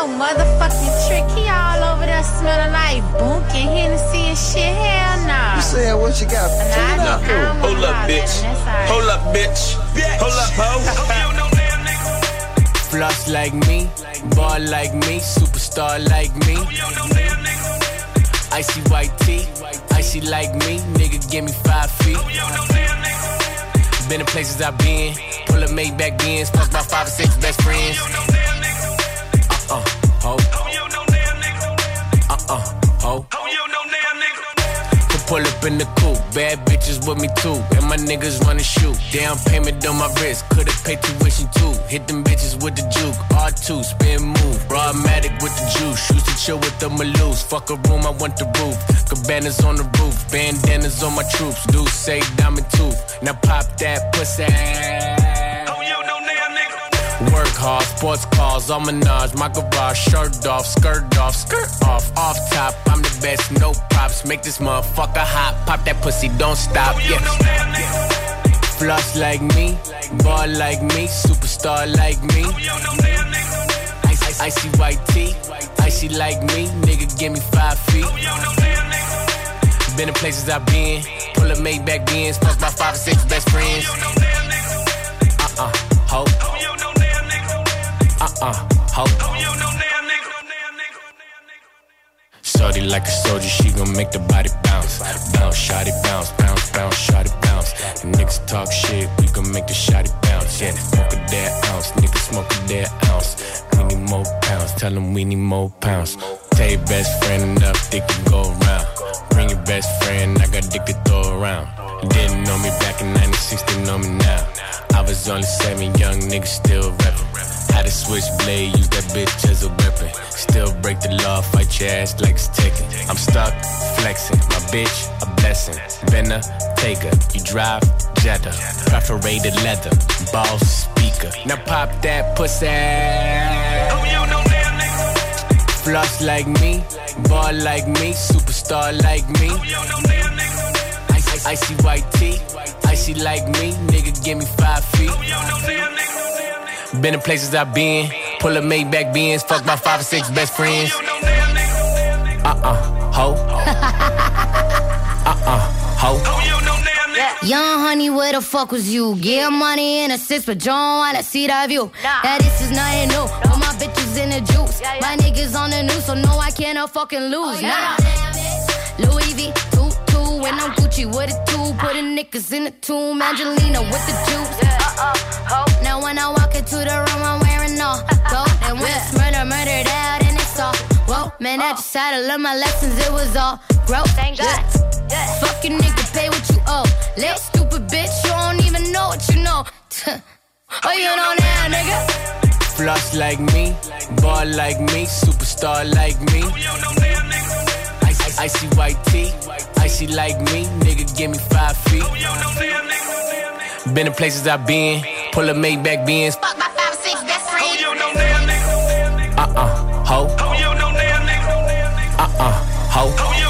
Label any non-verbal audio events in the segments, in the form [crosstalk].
No motherfucking trick. He all over there smelling like bunk and Hennessy and shit. Hell nah. You saying what you got? Nah, I Turn up. I Hold up, bitch. and that's all right. Hold up, bitch. Hold up, ho. [laughs] Floss like me, ball like me, superstar like me. Icy white tee, icy like me, nigga give me five feet. Been in places I've been, pull up Maybach Benz, fuck my five or six best friends. Can pull up in the coupe, bad bitches with me too, and my niggas wanna shoot. Down payment on my wrist, could've paid tuition too. Hit them bitches with the juke, R2, spin move. Broadmatic with the juice, used to chill with the Maloose. Fuck a room, I want the roof. Cabanas on the roof, bandanas on my troops. Do say diamond tooth, now pop that pussy. Work hard, sports cars, all menage, my garage, shirt off, skirt off, skirt off, off top. I'm the best, no props. Make this motherfucker hot, pop that pussy, don't stop. Yeah. Floss like me, ball like me, superstar like me. Icy, icy white tee, icy like me, nigga give me five feet. Been in places I've been, pull up Maybach Benz, fuck my five or six best friends. Uh ho. Shorty like a soldier, she gon' make the body bounce. Bounce, shotty bounce, bounce, bounce, shotty bounce. And niggas talk shit, we gon' make the shotty bounce. Yeah, smoke a dead ounce, niggas smoke a dead ounce. Need more pounds, tell them we need more pounds. Tell your best friend enough, dick can go around. Bring your best friend, I got dick to throw around. Didn't know me back in 96, they know me now. I was only seven, young niggas still rapping. Had a switchblade, use that bitch as a weapon. Still break the law, fight your ass like it's taken. I'm stuck, flexing. My bitch, a blessing. Been a taker. You drive, Jetta. Perforated leather. Boss speaker. Now pop that pussy. Floss like me. Ball like me. Superstar like me. Icy, icy white tee. Icy like me. Nigga, give me five feet. Been in places I've been. Pull up Maybach Benz. Fuck my five or six best friends. Uh uh, ho. [laughs] Uh uh, ho. Young honey, where the fuck was you? Get money in a six, but you don't wanna see that view. Now this is nothing new. All in the juice. My niggas on the news, so no, I cannot fucking lose. Oh, nah. Louis V, two, two, and I'm Gucci with a two. Putting niggas in the tomb. Angelina with the juice. Uh-uh, now when I walk into the room, I'm wearing all [laughs] gold. And when it's murder, murdered out, and it's all. Whoa, man, I oh. just had to learn my lessons. It was all growth. Thank God. Fuck you, nigga, pay what you owe. Little stupid bitch, you don't even know what you know. [laughs] oh, you know now, nigga. Floss like me. Ball like me. Superstar like me. Icy, icy white tee. Icy like me. Nigga, give me five feet. Been in places I've been. Pull up Maybach Benz. Fuck my five, six best friends. Uh uh, ho. Uh uh, ho.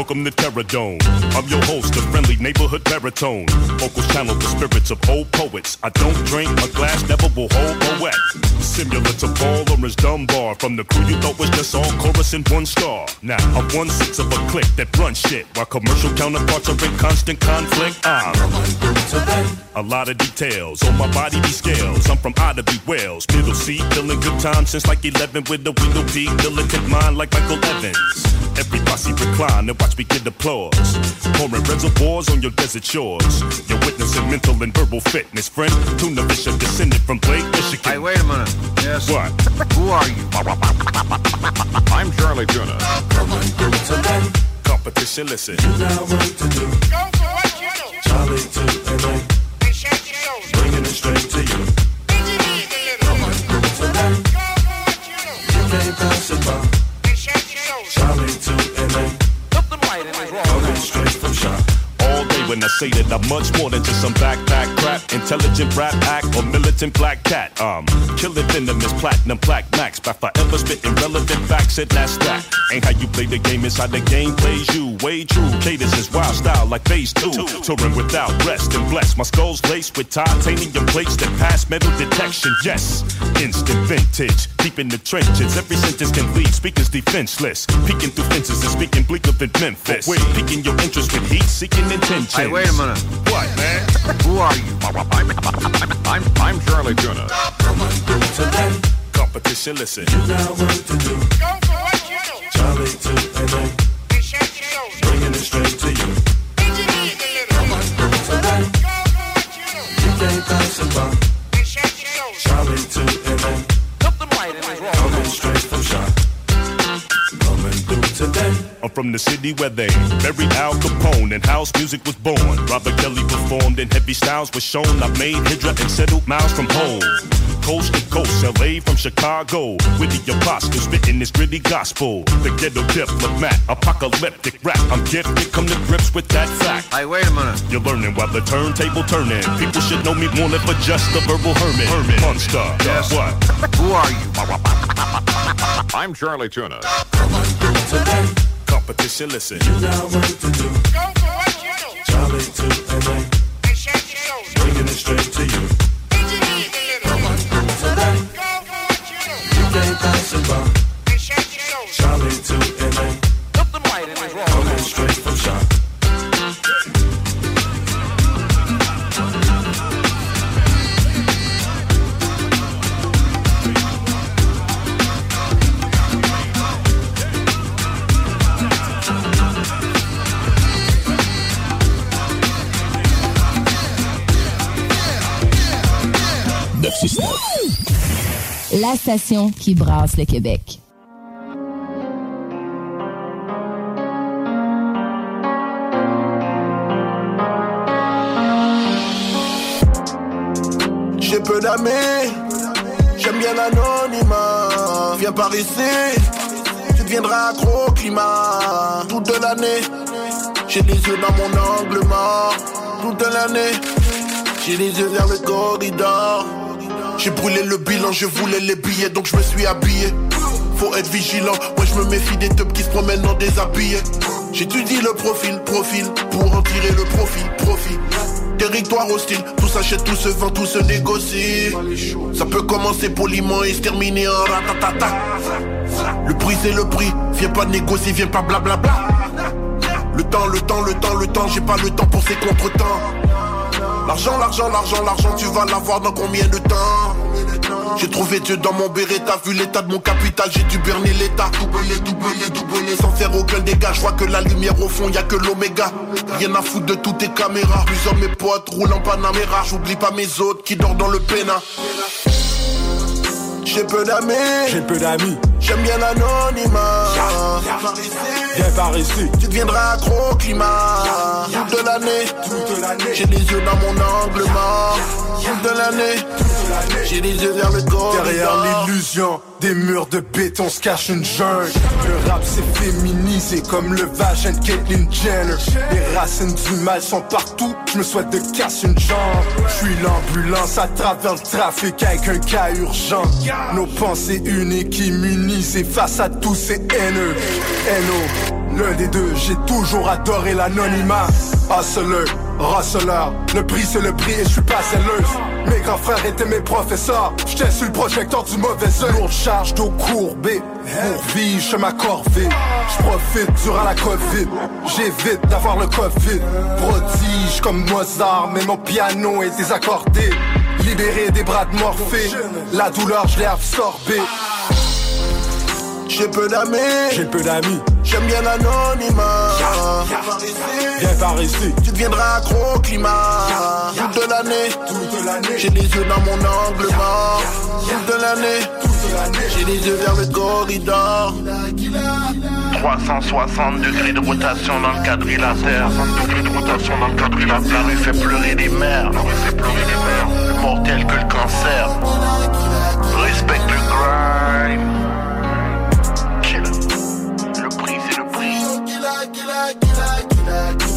Welcome to Terror Dome. I'm your host, the friendly neighborhood baritone. Vocals channel the spirits of old poets. I don't drink, my glass never will hold a wet. Similar to Paul Orange Dunbar from the crew you thought was just all chorus and one star. Now I'm one sixth of a clique that runs shit while commercial counterparts are in constant conflict. I'm today. a lot of details on my body be scales. I'm from Ottawa, Wales, middle seat, feeling good time since like 11 with a window peak, militant mind like Michael Evans. Every posse recline and watch me get applause. Pouring reservoirs on your desert shores. You're witnessing mental and verbal fitness, friend. Tuna Fisher descended from Blake, Michigan. Hey, wait a minute. Yes. What? Who are you? I'm Charlie Tuna. Competition, listen. Charlie to LA. Bringing it straight to you. You can't pass it by. Charlie to LA. Coming when I say that I'm much more than just some backpack crap, intelligent rap act or militant black cat. Um, killing venomous platinum plaque max by forever spitting relevant facts and that's that. Ain't how you play the game, it's how the game plays you. Way true, cadence is wild style like phase two. Touring without rest and blessed. My skull's laced with titanium plates that pass metal detection. Yes, instant vintage, deep in the trenches. Every sentence can leave speakers defenseless. Peeking through fences and speaking bleaker than Memphis. Piquing your interest with heat seeking intentions. Hey, wait a minute. What, man? Who are you? I'm, I'm, I'm Charlie Tuna. Competition, listen. Got work to do. Charlie to LA. Bringing it straight to you. You can't pass it by. Charlie to LA. Coming straight from shop. Coming through today. I'm from the city where they buried Al Capone and house music was born. Robert Kelly performed and heavy styles was shown. I made Hydra and settled miles from home. Coast to coast, LA from Chicago. With the apostle spitting this gritty gospel. The ghetto diplomat, apocalyptic rap. I'm gifted, come to grips with that fact. Hey, wait a minute. You're learning while the turntable turning. People should know me more than for just a verbal hermit. Hermit. Monster. Yes. What? Who are you? [laughs] I'm Charlie Tuna to do. Competition, listen. You got work to do. Go for what you do. Charlie to LA. And shake your shoulders. Bringing it straight to you. Go you can't by. Charlie to LA. Something right in wrong. Coming straight La station qui brasse le Québec. J'ai peu d'amis, j'aime bien l'anonymat. Viens par ici, tu deviendras accro climat. Toute l'année, j'ai les yeux dans mon angle mort. Toute l'année, j'ai les yeux vers le corridor. J'ai brûlé le bilan, je voulais les billets, donc je me suis habillé. Faut être vigilant, moi je me méfie des teubs qui se promènent en déshabillé. J'étudie le profil, profil, pour en tirer le profit, profit. Territoire hostile, tout s'achète, tout se vend, tout se négocie. Ça peut commencer poliment et se terminer en ratatata. Le prix c'est le prix, viens pas négocier, viens pas blablabla. Le temps, le temps, le temps, le temps, j'ai pas le temps pour ces contretemps. L'argent, l'argent, l'argent, l'argent, tu vas l'avoir dans combien de temps J'ai trouvé Dieu dans mon béret, t'as vu l'état de mon capital, j'ai dû berner l'état. Doubler, doubler, doubler, sans faire aucun dégât. Je vois que la lumière au fond, y a que l'oméga. Rien à foutre de toutes tes caméras. Plusieurs mes potes roulent en Panamera. J'oublie pas mes autres qui dorment dans le pénat. J'ai peu d'amis, J'ai peu d'amis, j'aime bien l'anonymat. viens par ici. Tu deviendras accro au climat. Toute l'année, j'ai les yeux dans mon angle mort. Toute l'année, j'ai les yeux vers le corps. derrière l'illusion des murs de béton se cache une jungle. Le rap s'est féminisé comme le vagin de Caitlyn Jenner. Les racines du mal sont partout, je me souhaite de casser une jambe. Je suis l'ambulance à travers le trafic avec un cas urgent. Nos pensées uniques s'unissaient face à tous ces haineux. Hello, l'un des deux, j'ai toujours adoré l'anonymat. Hustler, Rasseleur, le prix c'est le prix et je suis pas zelleuse. Mes grands frères étaient mes professeurs, j'étais sur le projecteur du mauvais œil. Lourde charge d'eau courbée, vie, je ma corvée. Je profite durant la Covid, j'évite d'avoir le Covid. Prodige comme Mozart, mais mon piano est désaccordé. Libéré des bras de Morphée, la douleur je l'ai absorbée. J'ai peu d'amis, j'ai peu d'amis. J'aime bien l'anonymat. Yeah, yeah. Viens par ici, tu deviendras accro au climat. Yeah, toute l'année, toute l'année. J'ai les yeux dans mon angle mort. Toute l'année, toute l'année. J'ai les yeux vers le corridor. 360 degrés de rotation dans le quadrilatère. 60 degrés de rotation dans le quadrilatère. La fait pleurer des mères. La rue fait pleurer des mères. Mortel que le cancer. Respecte le crime.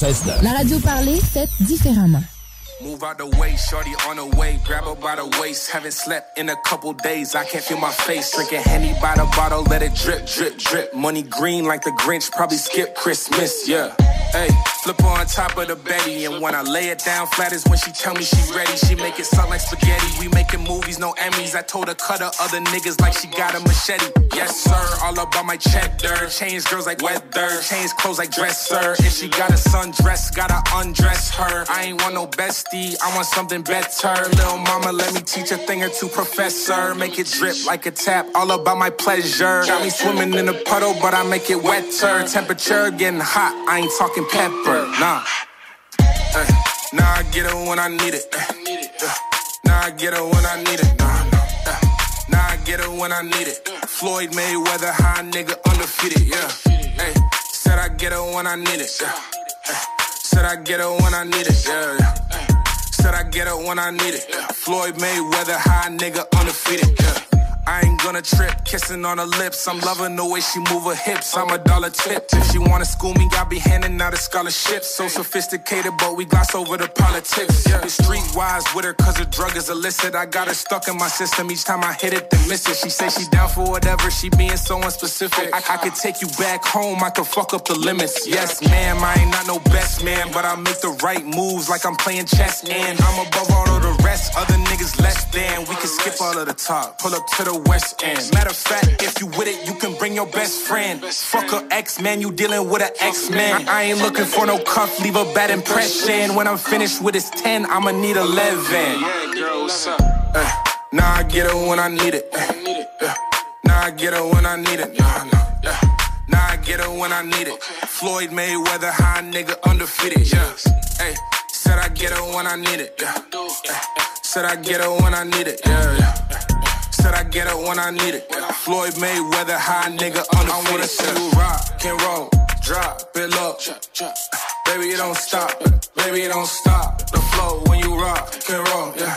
96.9. La radio parlée, faite différemment. Move out the way, shorty on the way. Grab her by the waist. Haven't slept in a couple days. I can't feel my face. Drinking henny by the bottle, let it drip, drip, drip. Money green like the Grinch. Probably skip Christmas, yeah. Hey, flip her on top of the Betty, and when I lay it down flat is when she tell me she ready. She make it sound like spaghetti. We make movies, no Emmys. I told her cut her other niggas like she got a machete. Yes, sir. All about my cheddar. Change girls like weather. Change clothes like dresser. If she got a sundress, gotta undress her. I ain't want no bestie. I want something better. Little mama, let me teach a thing or two, professor. Make it drip like a tap. All about my pleasure. Got me swimming in a puddle, but I make it wetter. Temperature getting hot. I ain't talking pepper. Nah. Ay, nah, I get it when I need it. Uh, Nah, I get it when I need it. Nah, nah. Uh, Nah, I get it when I need it. Floyd Mayweather, high nigga, undefeated. Yeah. Hey, said I get it when I need it. Yeah. Said I get it when I need it. Yeah. yeah. Said I get it when I need it. Floyd Mayweather, high nigga, undefeated. Yeah. I ain't gonna trip, kissing on her lips. I'm loving the way she move her hips. I'm a dollar tip. If she wanna school me, I'll be handing out a scholarship. So sophisticated, but we gloss over the politics. Yeah, streetwise with her, cause her drug is illicit. I got her stuck in my system. Each time I hit it, then miss it. She say she down for whatever, she being so unspecific. I, I could take you back home, I could fuck up the limits. Yes, ma'am, I ain't not no best man, but I make the right moves like I'm playing chess. And I'm above all of the rest. Other niggas less than. We can skip all of the top, pull up to the west end. Matter of fact, if you with it, you can bring your best friend. Fuck a ex man, you dealing with an ex man. I ain't looking for no cuff, leave a bad impression. When I'm finished with this 10, I'ma need 11. Uh, nah, I get it when I need it. Uh, nah, I get it when I need it. Nah, nah, uh, nah, I get it when I need it. Floyd Mayweather, high nigga, undefeated. Yeah. Hey, said I get it when I need it. Yeah. Said I get it when I need it. Yeah, yeah. Said I get it when I need it. Floyd Mayweather, high nigga, undefeated. I wanna see you rock and roll, drop it low. Baby, it don't stop. Baby, it don't stop. The flow when you rock and roll, yeah.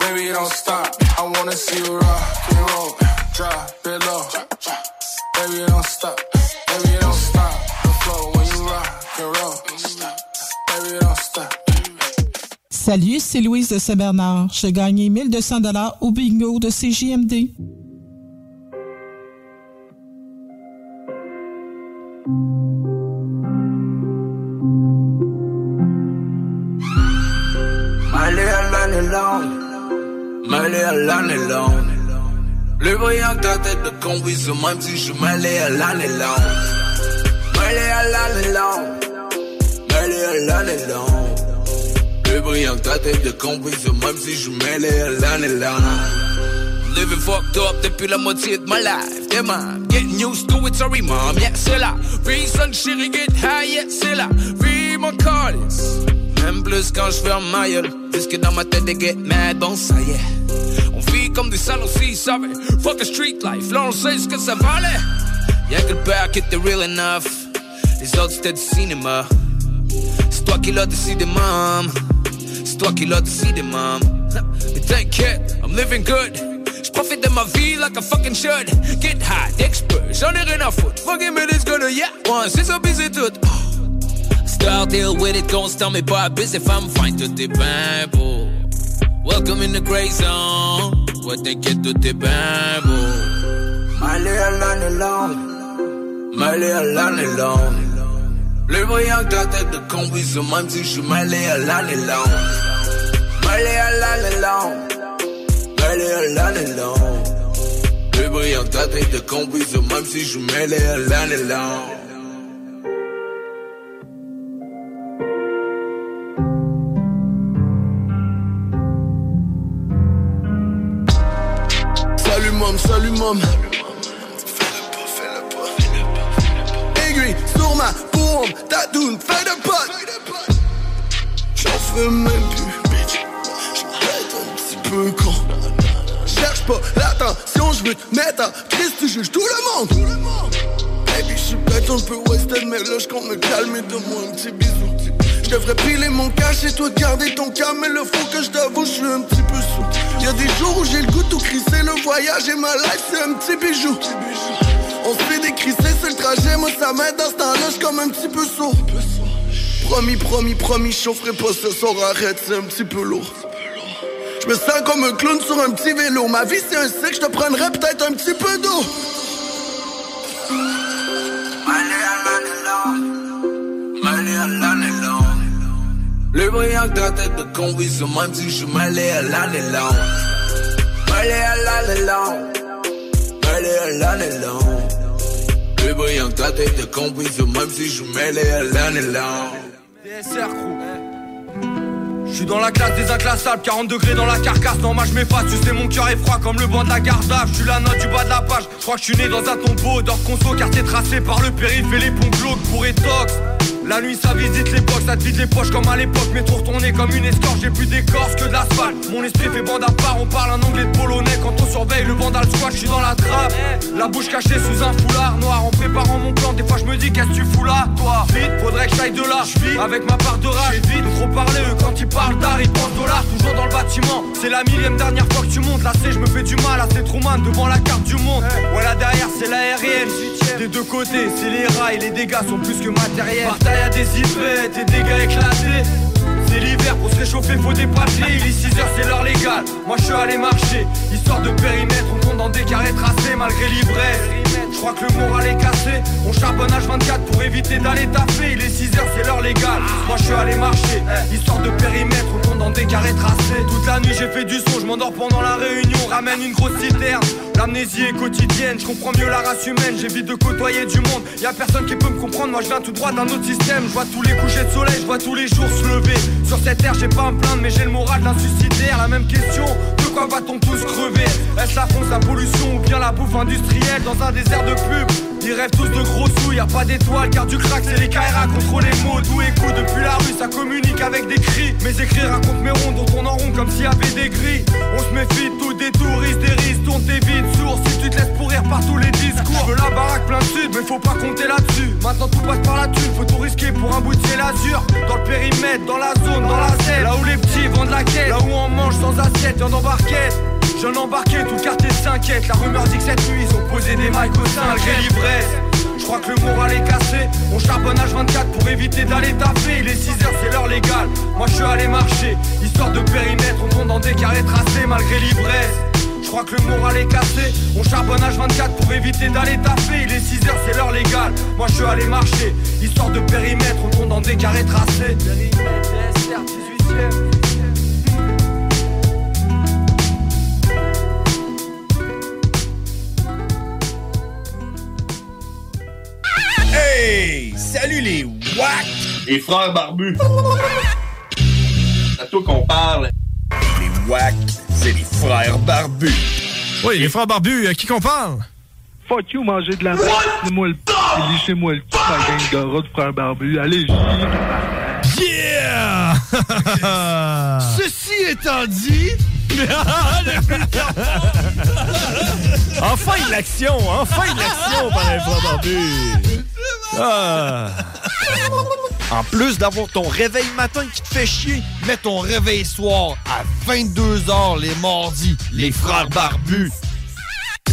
Baby, it don't stop. I wanna see you rock and roll, drop it low. Baby, it don't stop. Baby, it don't stop. The flow when you rock and roll. Baby, it don't stop. Salut, c'est Louise de Saint-Bernard. J'ai gagné 1200 dollars au bingo de CJMD. Mêlé à l'année longue, mêlé à l'année longue. Le brillant ta tête de conduise, même si je mêlé à l'année longue. Mêlé à l'année longue, mêlé à l'année longue. Le brillant ta tête de conduise, même si je mêlé à l'année longue. Living fucked up depuis la moitié de ma life. Yeah, man. Getting used to it, sorry, mom. Yeah, c'est là. Vie chérie, get high, yeah, c'est là. Vie mon calice. Même plus quand je ferme ma gueule. Plus que dans ma tête de get mad, bon, ça y est. On vit comme des salauds, si savez. Fuck a street life, là on sait ce que ça valait. Y'a que le père qui était real enough. Les autres c'était du cinéma. C'est toi qui l'as décidé, mom. Toi qui l'as décidé, mom. Mais t'inquiète, I'm living good. J'profite de ma vie like I fucking should. Get high, expert, j'en ai rien à foutre. Fucking me this gonna, yeah. Ouais, c'est ça, c'est tout. Start deal with it, tell me pas busy if I'm fine, tout est bien beau. Welcome in the gray zone. Ouais, t'inquiète, tout est bien beau. My à l'année longue, My à l'année longue. Le brillant ta tête de conduise, même si je suis mêlé à l'année longue. Mêlé à l'année longue, mêlé à l'année longue. Le brillant ta tête de conduise, même si je suis mêlé à l'année longue. Salut mom, salut mom. Ma paume, tadoune, fais de pote. J'en fais même plus, bitch. J'arrête un petit peu con. Cherche pas l'attention, je veux te mettre en crise, tu juges tout le monde. Baby, je suis peut-être un peu wasted, mais là je compte me calmer, donne-moi un petit bisou. Je devrais piler mon cash et toi de garder ton calme, mais le faut que je t'avoue, je suis un petit peu sous. Y'a des jours où j'ai le goût de tout crisser, le voyage et ma life, c'est un petit bijou. On fait décrisser sur le trajet, moi ça m'aide dans ce temps-là, j'suis comme un petit peu sourd. Promis, promis, promis, chaufferai pas ce soir, arrête, c'est un petit peu lourd. Je me sens comme un clown sur un petit vélo. Ma vie c'est un cycle, je te prendrais peut-être un petit peu d'eau. Le brillant que ta tête de c'est même si je mêlé à l'année longue. Mêlé à l'année longue. Mêlé à l'année. Le brillant ta tête de c'est même si je mêlé à l'année longue. Je suis dans la classe des inclassables, 40 degrés dans la carcasse, non je m'efface, tu sais mon cœur est froid comme le banc de la garde je suis la note du bas de la page, je crois que je suis né dans un tombeau d'or conso car t'es tracé par le périph' et les ponts glauques pour étox la nuit ça visite l'époque, ça te vide les poches comme à l'époque. Mais tout retourné comme une escorche, j'ai plus d'écorce que de l'asphalte. Mon esprit fait bande à part, on parle un anglais de polonais. Quand on surveille le vandal squat, je suis dans la trappe. La bouche cachée sous un foulard noir. En préparant mon plan, des fois je me dis qu'est-ce que tu fous là Toi, vite, faudrait que j'aille de là. Je avec ma part de rage, vite, trop parler eux quand ils parlent d'art Ils pensent dollars, toujours dans le bâtiment. C'est la millième dernière fois que tu montes, là c'est je me fais du mal c'est trop man devant la carte du monde. Voilà derrière c'est l'aérienne Des deux côtés, c'est les rails, les dégâts sont plus que matériels Y'a des hypettes et des gars éclatés. C'est l'hiver, pour se réchauffer faut des papiers. Il est 6h c'est l'heure légale, moi je suis allé marcher. Histoire de périmètre, on compte dans des carrés tracés malgré l'ivresse crois que le moral est cassé, on charbonne H24 pour éviter d'aller taffer. Il est 6h c'est l'heure légale, moi je suis allé marcher. Histoire de périmètre, on compte dans des carrés tracés. Toute la nuit j'ai fait du son, je m'endors pendant la réunion. Ramène une grosse citerne, l'amnésie est quotidienne. Je comprends mieux la race humaine, j'évite de côtoyer du monde. Y'a personne qui peut me comprendre, moi je viens tout droit d'un autre système. Je vois tous les couchers de soleil, je vois tous les jours se lever. Sur cette terre, j'ai pas à me plaindre, mais j'ai le moral d'un suicidaire. La même question, de quoi va-t-on tous crever? Est-ce la fonce, la pollution ou bien la bouffe industrielle? Dans un désert de ils rêvent tous de gros sous, y a pas d'étoiles car du crack c'est les KRA contre les mots. D'où écoute depuis la rue, ça communique avec des cris. Mes écrits racontent mes ronds, dont on en rond comme s'il y avait des grilles. On se méfie de tout des touristes, des risques, tourne tes vides sourds Si tu te laisses pourrir par tous les discours. Je la baraque plein de sud, mais faut pas compter là-dessus. Maintenant tout passe par la thune, faut tout risquer pour un bout de ciel Dans le périmètre, dans la zone, dans la scène. Là où les petits vendent la quête, là où on mange sans assiette, y'en embarquette Jeune embarqué, tout le quartier s'inquiète. La rumeur dit que cette nuit, ils ont posé des mics au sein, malgré l'ivresse. Je crois que le moral est cassé. On charbonne H24 pour éviter d'aller taper. Il est 6h, c'est l'heure légale. Moi, je suis allé marcher. Histoire de périmètre, on tourne dans des carrés tracés, malgré l'ivresse. Je crois que le moral est cassé. On charbonne H24 pour éviter d'aller taper. Il est 6h, c'est l'heure légale. Moi, je suis allé marcher. Histoire de périmètre, on tourne dans des carrés tracés. Périmètre, 18 Hey! Salut les WAC! Les frères barbus! C'est à toi qu'on parle. Les WAC, c'est les frères barbus. Oui, les frères barbus, à qui qu'on parle? Fuck you, manger de la merde. moi le p. Lichez-moi le p. Ma gang de rats de frères barbus. Allez, Yeah! [laughs] Ceci étant dit. [laughs] enfin de l'action, enfin de l'action par les frères barbus. Ah. En plus d'avoir ton réveil matin qui te fait chier, mets ton réveil soir à 22h les mardis, les frères barbus.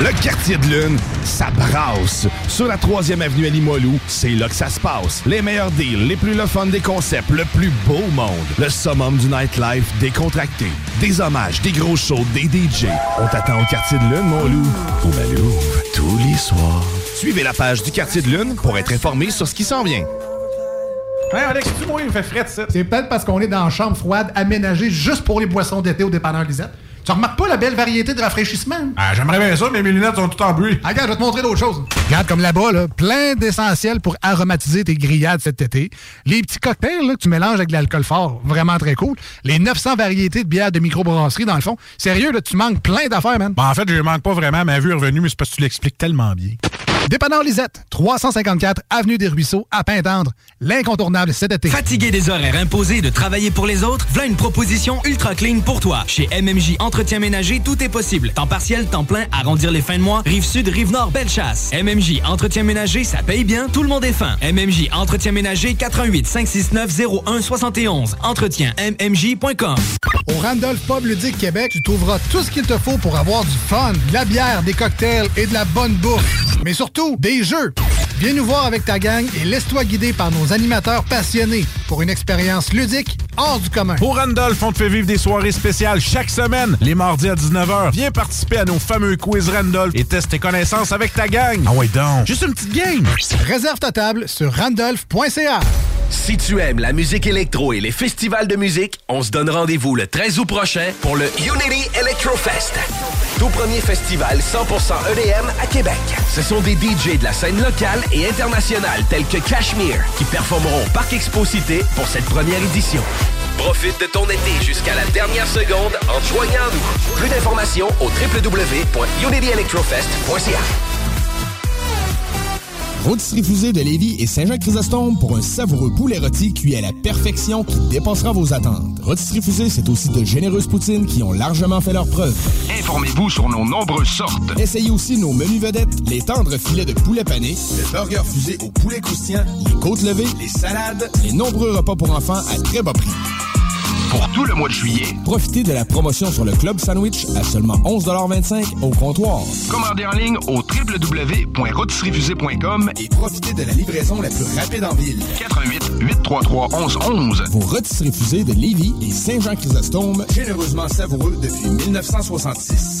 Le quartier de lune, ça brasse. Sur la 3e avenue à Limoilou, c'est là que ça se passe. Les meilleurs deals, les plus le fun des concepts, le plus beau monde. Le summum du nightlife décontracté. Des hommages, des gros shows, des DJ. On t'attend au quartier de lune, mon loup. Au Malou, tous les soirs. Suivez la page du quartier de lune pour être informé sur ce qui s'en vient. Hey Alex, tu moi, il me fait frais ça. C'est peut-être parce qu'on est dans une chambre froide aménagée juste pour les boissons d'été au dépanneur Lisette. Tu remarques pas la belle variété de rafraîchissement? Ah, j'aimerais bien ça, mais mes lunettes sont toutes en bruit. Ah, regarde, je vais te montrer d'autres choses. Regarde, comme là-bas, là, plein d'essentiels pour aromatiser tes grillades cet été. Les petits cocktails là, que tu mélanges avec de l'alcool fort, vraiment très cool. Les 900 variétés de bières de microbrasserie, dans le fond. Sérieux, là, tu manques plein d'affaires, man. Ben, en fait, je manque pas vraiment. Ma vue est revenue, mais c'est parce que tu l'expliques tellement bien. Dépanneur Lisette, 354 Avenue des Ruisseaux, à Pintendre. L'incontournable cet été. Fatigué des horaires imposés de travailler pour les autres? Voilà une proposition ultra clean pour toi. Chez MMJ Entretien Ménager, tout est possible. Temps partiel, temps plein, arrondir les fins de mois, rive sud, rive nord, belle chasse. MMJ Entretien Ménager, ça paye bien, tout le monde est fin. MMJ Entretien Ménager, 88 569 0171. Entretien MMJ.com. Au Randolph Pub Ludique Québec, tu trouveras tout ce qu'il te faut pour avoir du fun, de la bière, des cocktails et de la bonne bouffe. Mais surtout, des jeux. Viens nous voir avec ta gang et laisse-toi guider par nos animateurs passionnés pour une expérience ludique hors du commun. Au Randolph, on te fait vivre des soirées spéciales chaque semaine, les mardis à 19h. Viens participer à nos fameux quiz Randolph et teste tes connaissances avec ta gang. Ah ouais donc, juste une petite game. Réserve ta table sur randolph.ca. Si tu aimes la musique électro et les festivals de musique, on se donne rendez-vous le 13 août prochain pour le Unity Electrofest. Tout premier festival 100% EDM à Québec. Ce sont des DJ de la scène locale et internationale tels que Cashmere qui performeront au Parc Expo Cité pour cette première édition. Profite de ton été jusqu'à la dernière seconde en joignant nous. Plus d'informations au www.unityelectrofest.ca. Rôtisserie Fusée de Lévis et Saint-Jean-Chrysostome pour un savoureux poulet rôti cuit à la perfection qui dépassera vos attentes. Rôtisserie Fusée, c'est aussi de généreuses poutines qui ont largement fait leur preuve. Informez-vous sur nos nombreuses sortes. Essayez aussi nos menus vedettes, les tendres filets de poulet pané, le burger fusé au poulet croustillant, les côtes levées, les salades, les nombreux repas pour enfants à très bas prix. Pour tout le mois de juillet, Profitez de la promotion sur le Club Sandwich à seulement 11,25 au comptoir. commandez en ligne au www.rotisseriefusée.com Et profitez de la livraison la plus rapide en ville. 88 833 1111. Vos rôtisseries fusées de Lévis et Saint-Jean-Chrysostome, généreusement savoureux depuis 1966.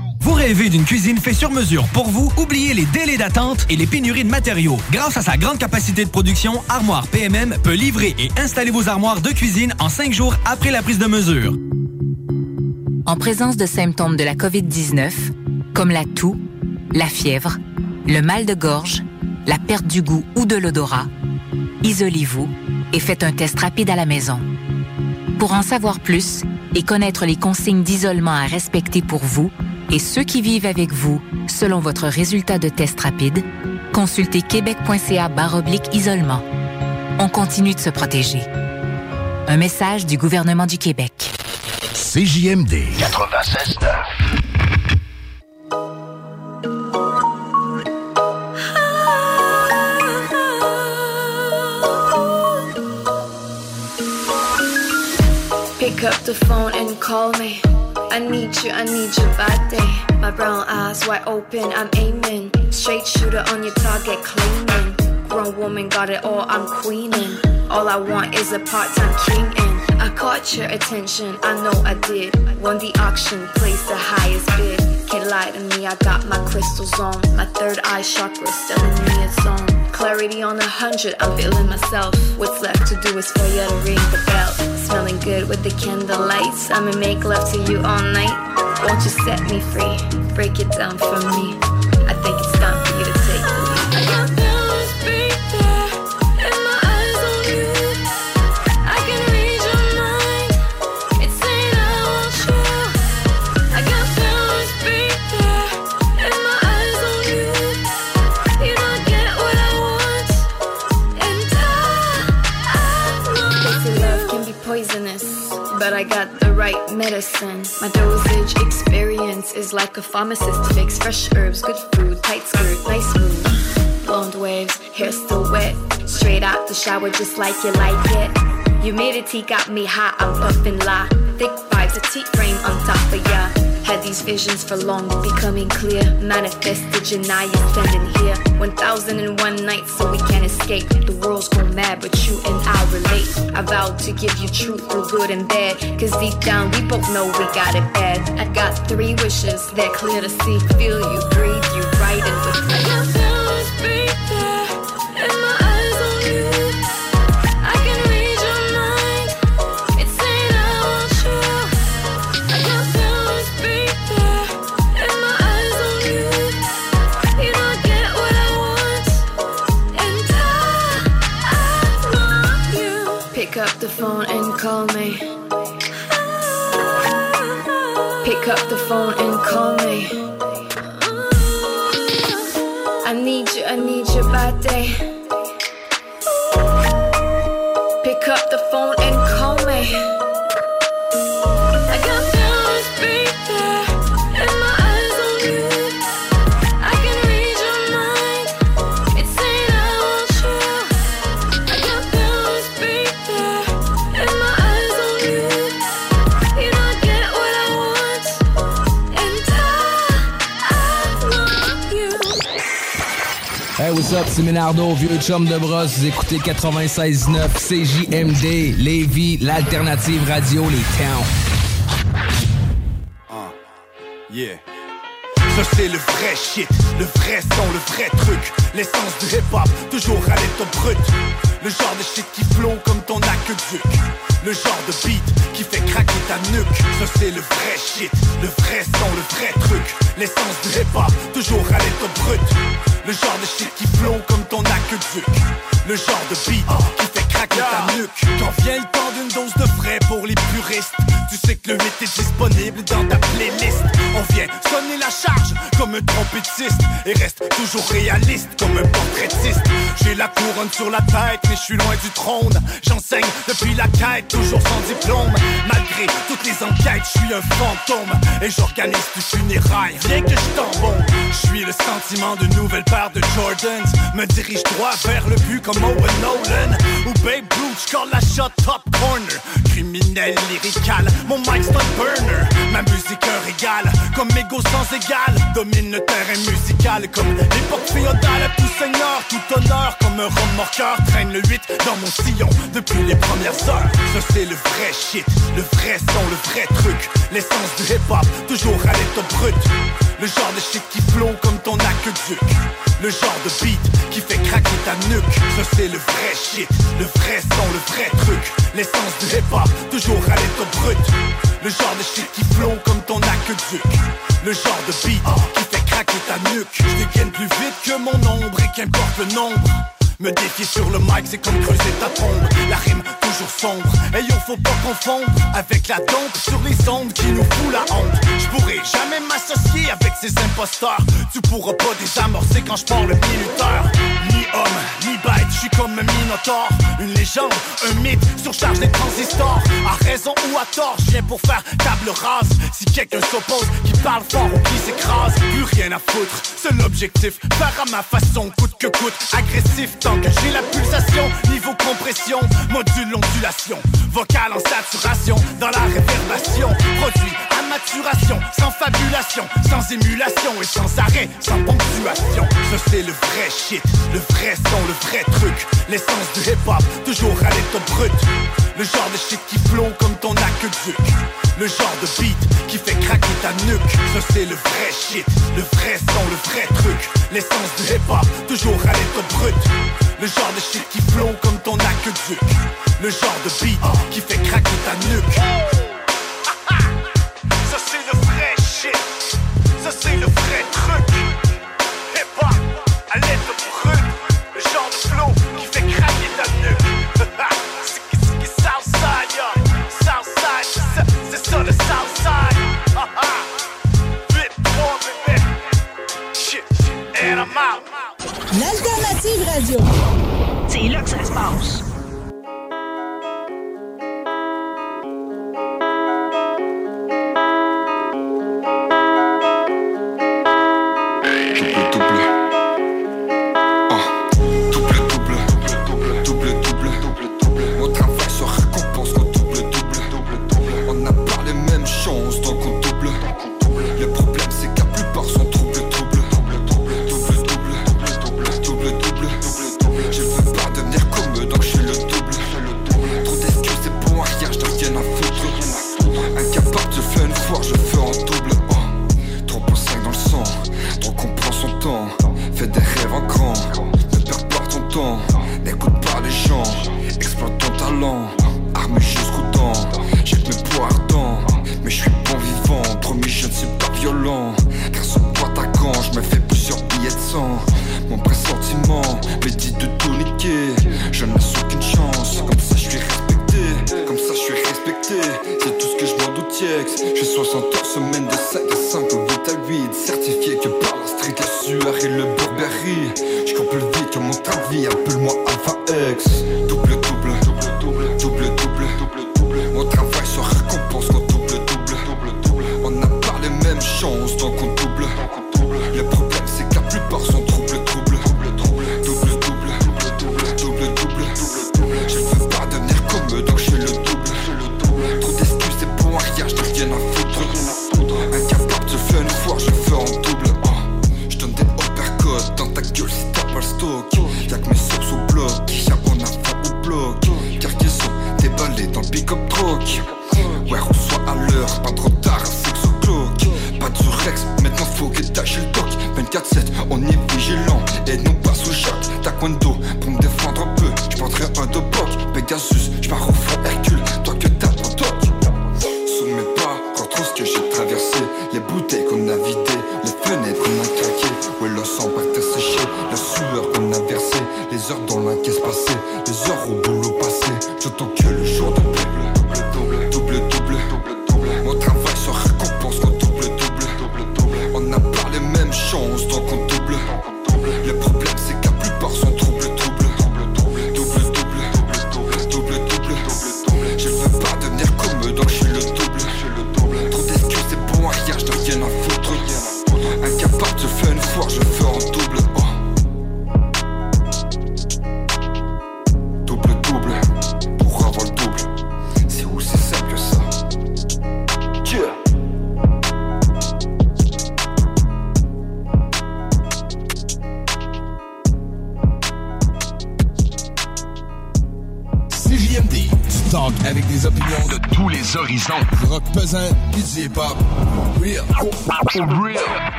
Vous rêvez d'une cuisine faite sur mesure pour vous? Oubliez les délais d'attente et les pénuries de matériaux. Grâce à sa grande capacité de production, Armoire PMM peut livrer et installer vos armoires de cuisine en cinq jours après la prise de mesure. En présence de symptômes de la COVID-19, comme la toux, la fièvre, le mal de gorge, la perte du goût ou de l'odorat, isolez-vous et faites un test rapide à la maison. Pour en savoir plus et connaître les consignes d'isolement à respecter pour vous et ceux qui vivent avec vous selon votre résultat de test rapide, consultez québec.ca baroblique isolement. On continue de se protéger. Un message du gouvernement du Québec. CJMD 96.9. Pick up the phone and call me. I need you, I need your body. My brown eyes wide open, I'm aiming. Straight shooter on your target, claiming. Grown woman got it all, I'm queening. All I want is a part time king I caught your attention, I know I did. Won the auction, placed the highest bid. Can't lie to me, I got my crystals on. My third eye chakra telling me it's on. Clarity on a hundred, I'm feeling myself. What's left to do is for you to ring the bell. Smelling good with the candle lights. I'ma make love to you all night. Won't you set me free? Break it down for me. Medicine. My dosage experience is like a pharmacist. Fix fresh herbs, good food, tight skirt, nice mood. Blonde waves, hair still wet. Straight out the shower, just like you like it. Humidity got me hot, I'm puffin' la. Thick vibes, a tea frame on top of ya. Had these visions for long, becoming clear. Manifested you're standing here. 1001 nights, so we can't escape. The world's gone mad, but you and I relate. I vowed to give you truth through good and bad. Cause deep down, we both know we got it bad. I got three wishes, they're clear to see. Feel you, breathe you, right in with. I got feelings the phone and call me. Pick up the phone and call me. I need you, I need your body. Pick c'est Ménardo, vieux chum de brosse. Vous écoutez 96.9 CJMD, Lévis, l'alternative radio, les towns. Yeah. Ça c'est le vrai shit, le vrai son, le vrai truc. L'essence du hip-hop, toujours à l'état brut. Le genre de shit qui plombe comme ton aqueduc. Le genre de beat qui fait craquer ta nuque. Ça c'est le vrai shit, le vrai son, le vrai truc. L'essence du hip-hop, toujours à l'état brut. Le genre de shit qui plombe comme ton aqueduc. Le genre de beat qui fait Quand vient le temps d'une dose de frais pour les puristes. Tu sais que le 8 est disponible dans ta playlist. On vient sonner la charge comme un trompettiste Et reste toujours réaliste comme un portraitiste. J'ai la couronne sur la tête mais je suis loin du trône. J'enseigne depuis la quête, toujours sans diplôme. Malgré toutes les enquêtes, je suis un fantôme. Et j'organise du funérailles, rien que je t'embaume Je suis le sentiment d'une nouvelle paire de Jordans. Me dirige droit vers le but comme Owen Nolan. Ou Babe Ruth, j'colle la shot top corner. Criminel lyrical, mon mic un burner. Ma musique un comme mégot sans égal. Domine le terrain musical comme l'époque féodale. Tout seigneur, tout honneur, comme un remorqueur Traîne le 8 dans mon sillon depuis les premières heures. Ça c'est le vrai shit, le vrai son, le vrai truc. L'essence du hip-hop, toujours à l'état brut. Le genre de shit qui plombe comme ton aqueduc. Le genre de beat qui fait craquer ta nuque. Ça c'est le vrai shit, le vrai son, le vrai truc. L'essence du hip-hop, toujours à l'état brut. Le genre de shit qui plombe comme ton aqueduc. Le genre de beat qui fait craquer ta nuque. Je dégaine plus vite que mon ombre et qu'importe le nombre. Me défier sur le mic, c'est comme creuser ta tombe. La rime toujours sombre. Et yo, faut pas confondre avec la dompe sur les ondes qui nous fout la honte. Je pourrais jamais m'associer avec ces imposteurs. Tu pourras pas désamorcer quand je parle le minuteur. Ni homme, ni bête, je suis comme un minotaure. Une légende, un mythe, surcharge des transistors. À raison ou à tort, je viens pour faire table rase. Si quelqu'un s'oppose, qui parle fort ou qui s'écrase, plus rien à foutre. C'est l'objectif, faire à ma façon, coûte que coûte. Agressif, tant que j'ai la pulsation, niveau compression, module ondulation, vocal en saturation, dans la réverbération, produit à maturation, sans fabulation, sans émulation et sans arrêt, sans ponctuation. Ça c'est le vrai shit, le vrai son, le vrai truc, l'essence du hip-hop, toujours à l'état brut. Le genre de shit qui plombe comme ton aqueduc. Le genre de beat qui fait craquer ta nuque. Ça c'est le vrai shit, le vrai son, le vrai truc. L'essence du hip-hop, toujours à l'état brut. Le genre de shit qui plombe comme ton aqueduc. Le genre de beat qui fait craquer ta nuque. Ça c'est le vrai shit. Ça c'est le vrai truc. Hip-hop, à l'aide brut. Le genre de flow qui fait craquer ta nuque. [laughs] Southside, yo? Southside, c'est ça, c'est ça le Southside. Ah [laughs] ah. Vite, bon bébé. Shit, and I'm out. L'alternative radio. C'est là que ça se passe.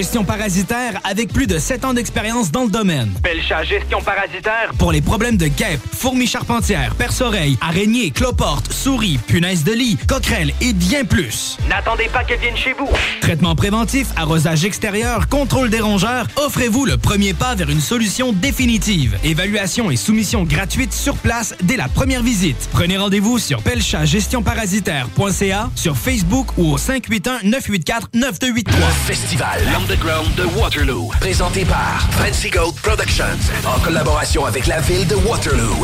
Gestion Parasitaire avec plus de 7 ans d'expérience dans le domaine. Pelcha Gestion Parasitaire pour les problèmes de guêpes, fourmis charpentières, perce-oreilles, araignées, cloportes, souris, punaises de lit, coquerelles et bien plus. N'attendez pas qu'elle vienne chez vous. Traitement préventif, arrosage extérieur, contrôle des rongeurs, offrez-vous le premier pas vers une solution définitive. Évaluation et soumission gratuite sur place dès la première visite. Prenez rendez-vous sur pelchatgestionparasitaire.ca, sur Facebook ou au 581-984-9283. Festival L'Underground de Waterloo. Présenté par Fancy Gold Productions. En collaboration avec la ville de Waterloo.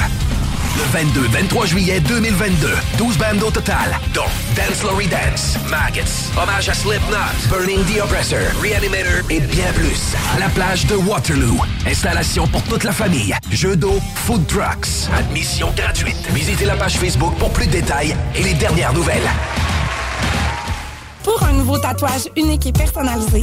Le 22-23 juillet 2022. 12 bandes au total, dont Dance Lory Dance, Maggots, Hommage à Slipknot, Burning the Oppressor, Reanimator et bien plus. À la plage de Waterloo. Installation pour toute la famille. Jeux d'eau, food trucks. Admission gratuite. Visitez la page Facebook pour plus de détails et les dernières nouvelles. Pour un nouveau tatouage unique et personnalisé,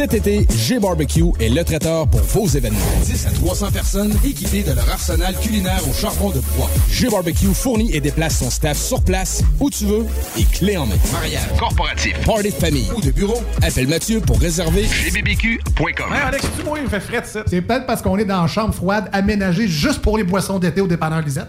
Cet été, G-Barbecue est le traiteur pour vos événements. 10 à 300 personnes équipées de leur arsenal culinaire au charbon de bois. G-Barbecue fournit et déplace son staff sur place, où tu veux, et clé en main. Mariage, corporatif, party de famille ou de bureau, appelle Mathieu pour réserver gbbq.com. Hey Alex, tu moi, il me fait frais ça. C'est peut-être parce qu'on est dans une chambre froide aménagée juste pour les boissons d'été au dépanneur Lisette.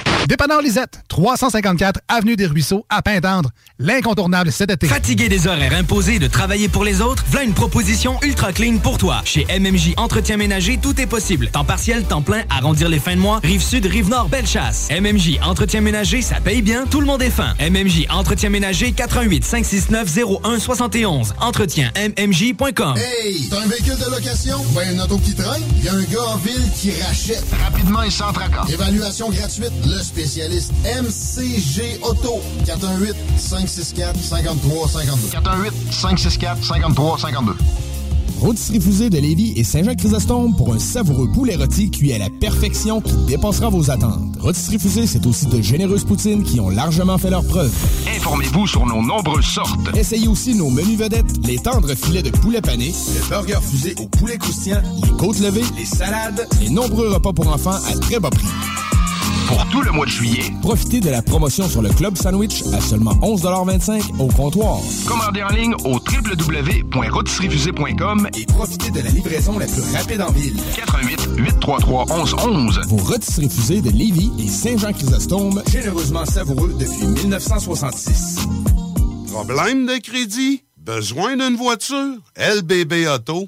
Dépanneur Lisette, 354 Avenue des Ruisseaux, à Pintendre. L'incontournable cet été. Fatigué des horaires imposés de travailler pour les autres? Voilà une proposition ultra clean pour toi. Chez MMJ Entretien Ménager, tout est possible. Temps partiel, temps plein, arrondir les fins de mois, rive sud, rive nord, belle chasse. MMJ Entretien Ménager, ça paye bien, tout le monde est fin. MMJ Entretien Ménager, 88 569 01 71. Entretien MMJ.com. Hey, t'as un véhicule de location? Ben, une auto qui traîne? Il y a un gars en ville qui rachète. Rapidement et sans tracas. Évaluation gratuite. Le spécialiste MCG Auto. 418 564 53 52. 418 564 53 52. Rôtisserie Fusée de Lévis et Saint-Jean-Chrysostome pour un savoureux poulet rôti cuit à la perfection qui dépassera vos attentes. Rôtisserie Fusée, c'est aussi de généreuses poutines qui ont largement fait leur preuve. Informez-vous sur nos nombreuses sortes. Essayez aussi nos menus vedettes, les tendres filets de poulet pané, le burger fusé au poulet croustillant, les côtes levées, les salades, les nombreux repas pour enfants à très bas prix. Pour tout le mois de juillet, Profitez de la promotion sur le Club Sandwich à seulement 11,25 au comptoir. commandez en ligne au www.rotisseriefusée.com Et profitez de la livraison la plus rapide en ville. 88 833 1111. Vos rôtisseries fusées de Lévis et Saint-Jean-Chrysostome, généreusement savoureux depuis 1966. Problème de crédit? Besoin d'une voiture? LBBauto.com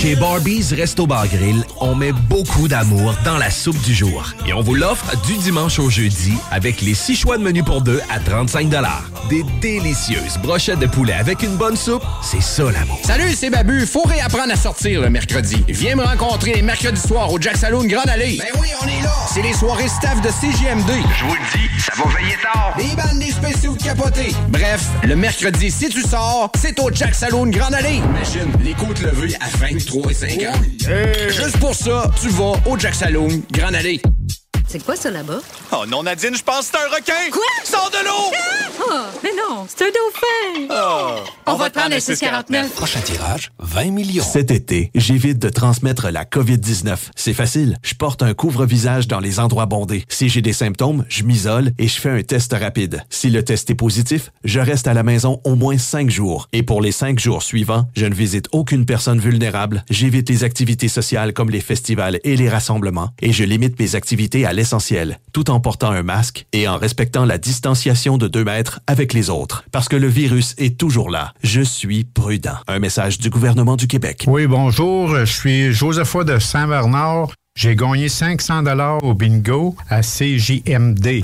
Chez Barbies Resto Bar Grill, on met beaucoup d'amour dans la soupe du jour. Et on vous l'offre du dimanche au jeudi avec les six choix de menu pour deux à 35 Des délicieuses brochettes de poulet avec une bonne soupe, c'est ça l'amour. Salut, c'est Babu. Faut réapprendre à sortir le mercredi. Viens me rencontrer les mercredis soirs au Jack Saloon Grande Allée. Ben oui, on est là. C'est les soirées staff de CGMD. Je vous le dis, ça va veiller tard. Des bandes, des spéciaux de capotés. Bref, le mercredi, si tu sors, c'est au Jack Saloon Grande Allée. Imagine, les côtes levées à 23 et 50. Juste pour ça, tu vas au Jack Saloon Grande Allée. C'est quoi ça là-bas? Oh non, Nadine, je pense que c'est un requin! Quoi? Sors de l'eau! Oh, mais non, c'est un dauphin! Oh. On, va te prendre le 649. Prochain tirage, 20 millions. Cet été, j'évite de transmettre la COVID-19. C'est facile. Je porte un couvre-visage dans les endroits bondés. Si j'ai des symptômes, je m'isole et je fais un test rapide. Si le test est positif, je reste à la maison au moins cinq jours. Et pour les cinq jours suivants, je ne visite aucune personne vulnérable, j'évite les activités sociales comme les festivals et les rassemblements, et je limite mes activités à l'essentiel, tout en portant un masque et en respectant la distanciation de deux mètres avec les autres. Parce que le virus est toujours là. Je suis prudent. Un message du gouvernement du Québec. Oui, bonjour. Je suis Josepha de Saint-Bernard. J'ai gagné 500 dollars au bingo à CJMD.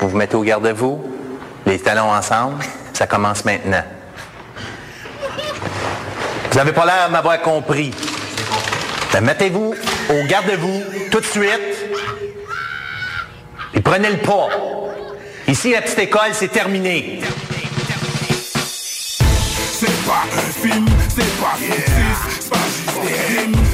Vous vous mettez au garde-vous, les talons ensemble, ça commence maintenant. Vous n'avez pas l'air de m'avoir compris. Ben, mettez-vous au garde-vous tout de suite. Et prenez le pas. Ici, la petite école, c'est terminé. C'est pas c'est pas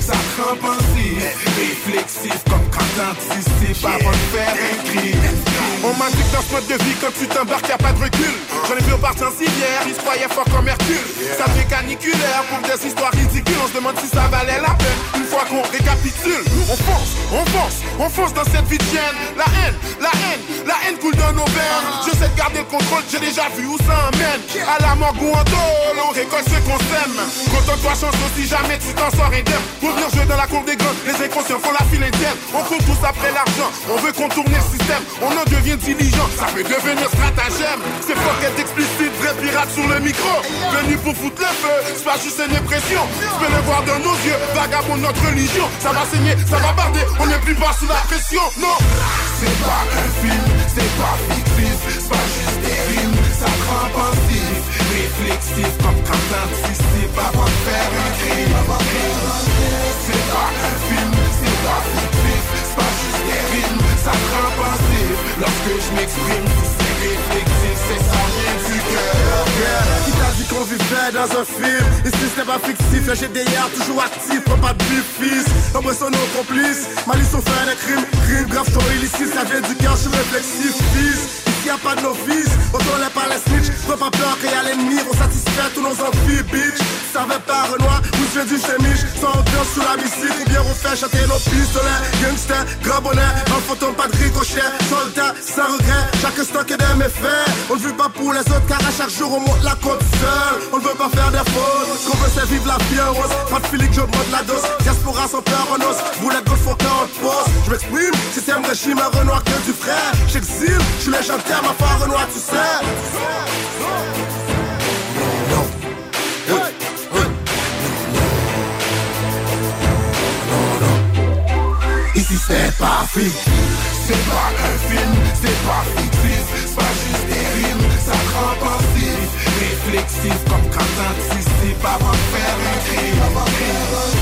c'est ça craint pensif, réflexif comme quand t'anticipes avant de faire un crime. On m'a dit que dans ce mode de vie, quand tu t'embarques, y'a pas de recul. J'en ai vu au parti en civière, ils se croyaient fort comme Hercule. Ça devient caniculaire pour des histoires ridicules. On se demande si ça valait la peine une fois qu'on récapitule. On fonce, on fonce, on fonce dans cette vie de chienne. La haine, la haine, la haine coule dans nos veines. Je sais de garder le contrôle, j'ai déjà vu où ça emmène. À la morgue ou en tôle, on récolte ce qu'on sème. Contente-toi, chance si jamais tu t'en sors indemne. Pour venir jouer dans la cour des grands, les inconscients font la file indienne. On court tous après l'argent, on veut contourner le système. On en devient diligent, ça peut devenir stratagème. C'est être explicite, vrai pirate sur le micro. Venu pour foutre le feu, c'est pas juste une impression. Tu peux le voir dans nos yeux, vagabond notre religion. Ça va saigner, ça va barder, on est plus bas sous la pression. Non, c'est pas un film, c'est pas fictif, c'est pas juste des rimes, ça prend pensif, réflexif comme quand t'anticipes avant de faire un crime. C'est pas un film, c'est pas fictif, c'est pas juste des rimes, ça prend pensif. Lorsque je m'exprime, c'est réflexif, c'est ça vient du cœur. Qui t'a dit qu'on vivait dans un film Ici n'est pas fictif, le GDR toujours actif, pas de fils Nombreux sont nos complices, malice on fait des crimes Crimes graves sont illicites, ça vient du cœur, je suis réflexif, fils Ici y a pas de novice, autant les par les snitch Faut pas peur qu'il y a l'ennemi, on satisfait tous nos envies, bitch. Ça va pas Renoir, où je du chemiche Sans ambiance sous la mystique, ou bien on fait chanter nos pistolets. Gangster, grand bonnet, un pas de ricochet. Soldat, sans regret, chaque stock est des méfaits On ne vit pas pour les autres, car à chaque jour on monte la côte seul On ne veut pas faire des fautes, qu'on veut c'est vivre la vie rose. Pas de feeling, j'augmente la dose, diaspora sans peur en os Boulette de cœur en pause, je m'exprime, système régime, un Renoir que du frère J'exile, je suis légendaire, c'est pas fictif C'est pas un film, c'est pas C'est pas juste des rimes, ça rend pensif Réflexif comme quand t'anticipes avant de faire un crime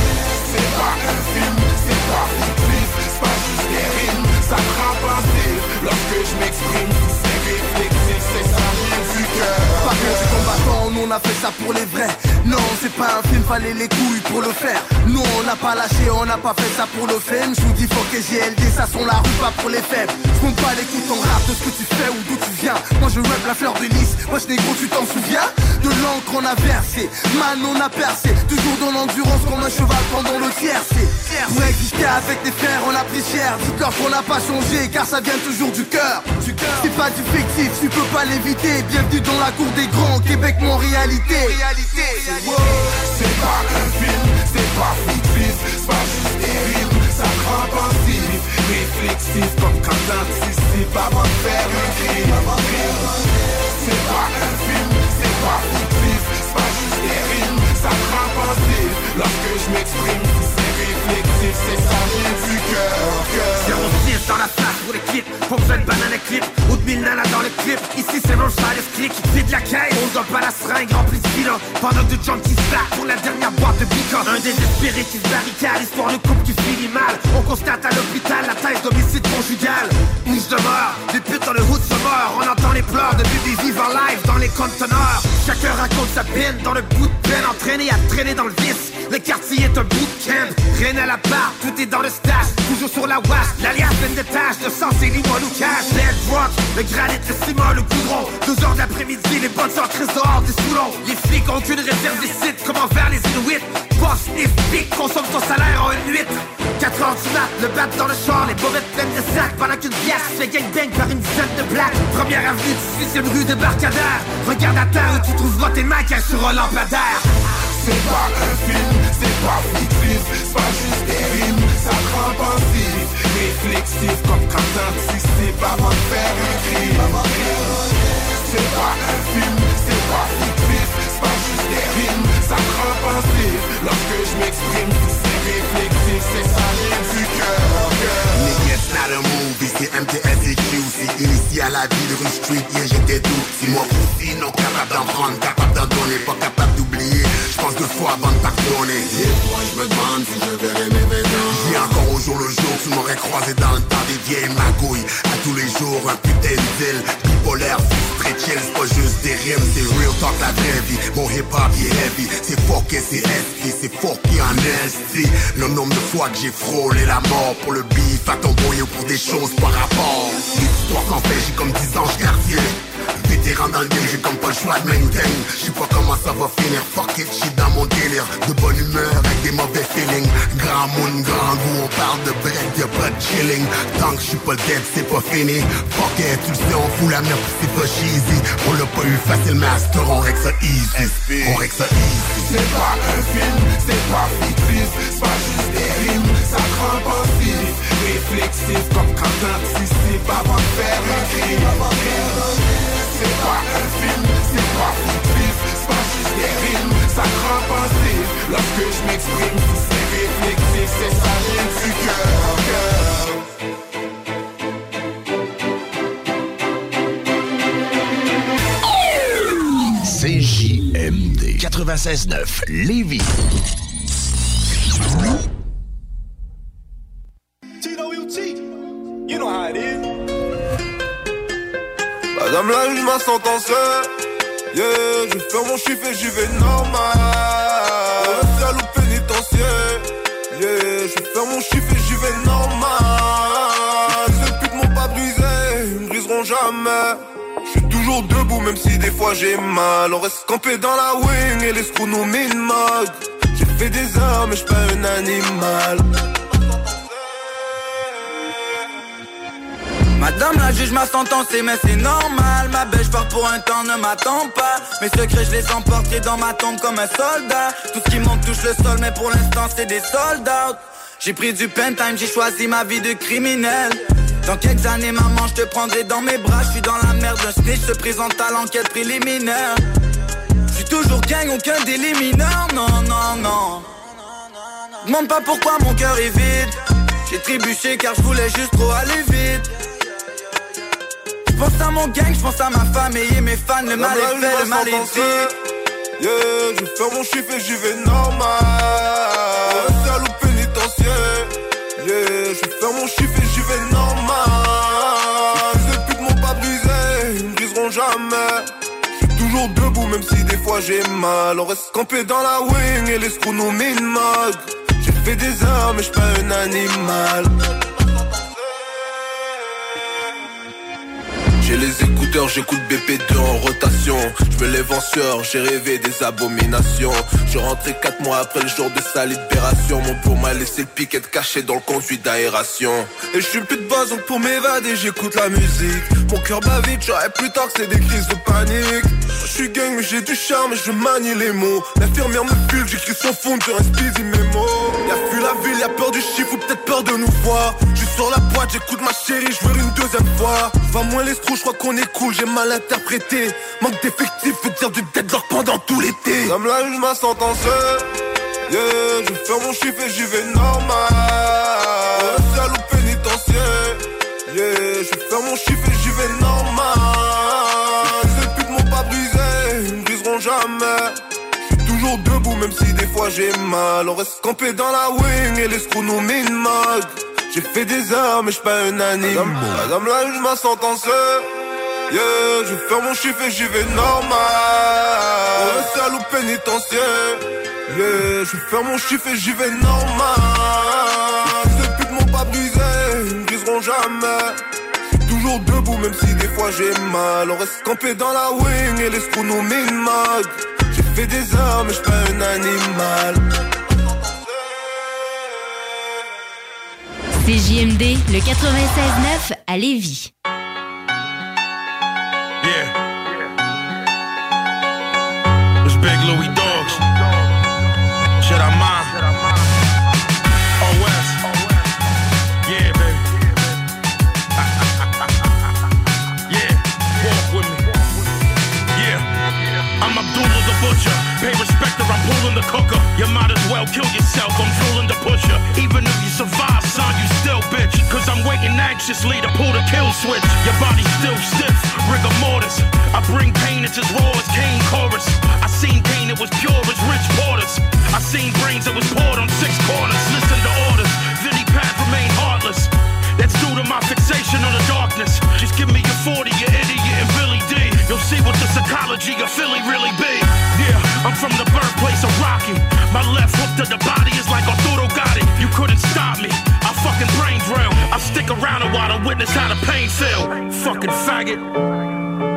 a fait ça pour les vrais. Non, c'est pas un film, fallait les couilles pour le faire. Nous on n'a pas lâché, on n'a pas fait ça pour le film Je vous dis faut que GLD, ça sont la rue, pas pour les faibles. Je compte pas les coups ton rap de ce que tu fais ou d'où tu viens. Moi je rap la fleur de lys, moi je négro tu t'en souviens? De l'encre on a versé, man on a percé. Toujours dans l'endurance comme un cheval pendant le tiercé. Pour exister avec des frères on a pris cher. Dis-leur qu'on n'a pas changé car ça vient toujours du cœur. C'est pas du fictif, tu peux pas l'éviter. Bienvenue dans la cour des grands, Québec mon réalité. C'est les clips Pour faire une banane clip. Ou de nanas dans le clip. Ici c'est side click C'est de la caisse. On doit pas la seringue remplie de filons Pendant que de qui se battent pour la dernière boîte de bican Un désespéré qui se barricade Histoire de couple qui finit mal. On constate à l'hôpital la taille d'homicide conjugal. Mouche de mort Des putes dans le hood se meurent. On entend les pleurs de bébés vivants live dans les conteneurs. Chacun raconte sa peine dans le bout de Entraîné à traîner dans le vice. Le quartier est un bootcamp. Rien à la part, tout est dans le stash. Toujours sur la wash, l'alliance pleine de tâches. De sang c'est limon ou cash rock, le granit, le ciment, le goudron. Deux heures d'après-midi, les bonnes sortent dehors des soulons. Les flics ont qu'une réserve des Comment faire les Inuits? Boss, les flics consomment ton salaire en une nuit. 4 heures du mat, le bat dans le char Les bobettes pleines de sacs Pendant qu'une pièce fait gangbang par une dizaine de blagues Première avenue, 18ème rue de Barcadère. Regarde à terre où tu trouveras tes maquilles sur un lampadaire C'est pas un film, c'est pas fictif C'est pas juste des rimes, ça te rend pensif Réflexif comme quand t'anticipes avant de faire un crime. C'est pas un film, c'est pas fictif C'est pas juste des rimes, ça te rend pensif Lorsque je m'exprime, à la vie de rue street, yeah, j'étais tout Si moi aussi, non capable d'en prendre, capable d'en donner Pas capable d'oublier, j'pense deux fois avant de pardonner je me demande si je vêtements J'vis encore au jour le jour, tu m'aurais croisé dans le temps des vieilles magouilles. À tous les jours, un putain de ville Bipolaire, très chill, c'est pas juste des rimes C'est real talk, la vraie vie. Mon hip-hop, il est heavy C'est fucké, c'est SP, c'est fucké en ST Le nombre de fois que j'ai frôlé la mort Pour le beef, à ton boyau pour des choses par rapport. L'histoire qu'en fait, j'ai comme 10 anges quartier Vétéran dans le game, j'ai comme pas le choix de maintain Je sais pas comment ça va finir, fuck it, j'suis dans mon délire. De bonne humeur avec des mauvais feelings. Grand monde, grand goût, on parle de break, y'a pas de chilling. Tant que j'suis pas dead, c'est pas fini. Fuck it, tu le sais, on fout la merde, c'est pas cheesy. On l'a pas eu facile, master, on règle ça easy. On règle ça easy. C'est pas un film, c'est pas fictif. C'est pas juste des rimes, ça rend pensif Réflexif comme quand t'anticipes avant de faire un crime C'est pas un film, c'est pas fictif C'est pas juste des rimes, ça te rend pensif Lorsque je m'exprime, c'est réflexif C'est ça vient du cœur CJMD 96.9 Lévis. You know how it is. Madame la juge m'a sentencé Yeah, je faire mon chiffre et j'y vais normal. Au pénitentiaire Yeah, je faire mon chiffre et j'y vais normal. Ces putes m'ont pas brisé, ils me briseront jamais. Je suis toujours debout même si des fois j'ai mal. On reste campé dans la wing et les screws nous mine-mode J'ai fait des heures mais je pas un animal Madame la juge m'a sentencé mais c'est normal. Ma belle pars pour un temps ne m'attends pas. Mes secrets je les emporte dans ma tombe comme un soldat. Tout ce qui monte touche le sol mais pour l'instant c'est des soldats J'ai pris du pen time, j'ai choisi ma vie de criminel. Dans quelques années maman je te prendrai dans mes bras. Je suis dans la merde, un snitch se présente à l'enquête préliminaire. Je suis toujours gang, aucun délit mineur Non, non, non. Demande pas pourquoi mon cœur est vide. J'ai trébuché car je voulais juste trop aller vite. Je pense à mon gang, je pense à ma famille et mes fans, le mal est fait, le mal est dit. Yeah, je fais mon chiffre et j'y vais normal. Salut pénitentiaire. Yeah, je fais mon chiffre et j'y vais normal. Ces putes m'ont pas brisé, ils me briseront jamais. Je suis toujours debout même si des fois j'ai mal. On reste campé dans la wing et les screws nous minent. J'ai fait des heures mais je pas un animal. J'ai les j'écoute BP2 en rotation. Je me lève j'ai rêvé des abominations. Je rentrais 4 mois après le jour de sa libération. Mon pour m'a laissé le piquet caché dans le conduit d'aération. Et je suis plus de base, donc pour m'évader, j'écoute la musique. Mon cœur bat vite, j'aurais plus tard que c'est des crises de panique. Je suis gang, mais j'ai du charme je manie les mots. L'infirmière me file, j'écris sans fond, je reste mes mots. Y'a fui la ville, y'a peur du chiffre ou peut-être peur de nous voir. Je sur la boîte, j'écoute ma chérie, je veux une deuxième fois. Va moins les trous, je crois qu'on est cool, j'ai mal interprété. Manque d'effectifs veut dire du deadlock pendant tout l'été. Comme la juge m'a sentencé. Yeah, je fais mon chiffre et j'y vais normal. Salut pénitentiaire. Yeah, je fais mon chiffre et j'y vais normal. Ces putes m'ont pas brisé, ils me briseront jamais. Je suis toujours debout même si des fois j'ai mal. On reste campé dans la wing et les screws nous mode. J'ai fait des heures mais j'suis pas un animal. Madame la juge m'a sentencé. Yeah, je fais mon chiffre et j'y vais normal. Ouais, salut pénitentiaire. Yeah, je fais mon chiffre et j'y vais normal. Ces putes m'ont pas brisé, ils me briseront jamais. Toujours debout même si des fois j'ai mal. On reste campé dans la wing et les screws nous mode. J'ai fait des heures mais j'suis pas un animal. CJMD, le 96.9 à Lévis. Big Louis Dogs. Should I mind? Oh, West. Yeah, baby. [laughs] yeah, walk with me. Yeah. I'm Abdullah the Butcher. Pay respect or I'm pulling the cooker. You might as well kill yourself. I'm drooling the pusher. Even if you survive, son, you still bitch. Cause I'm waiting anxiously to pull the kill switch. Your body's still stiff, rigor mortis. I bring pain, it's as raw as Kane chorus. I seen pain, it was pure as Rich Porter's. I seen brains that was poured on six corners. Listen to orders. Vinny Path remain heartless. That's due to my fixation on the darkness. Just give me your 40, your idiot, and Billy D. You'll see what the psychology of Philly really be. Yeah, I'm from the birthplace of Rocky. My left hook to the body is like Arturo Gotti. You couldn't stop me. I fucking brain drill. I stick around a while to witness how the pain feel. Fucking faggot.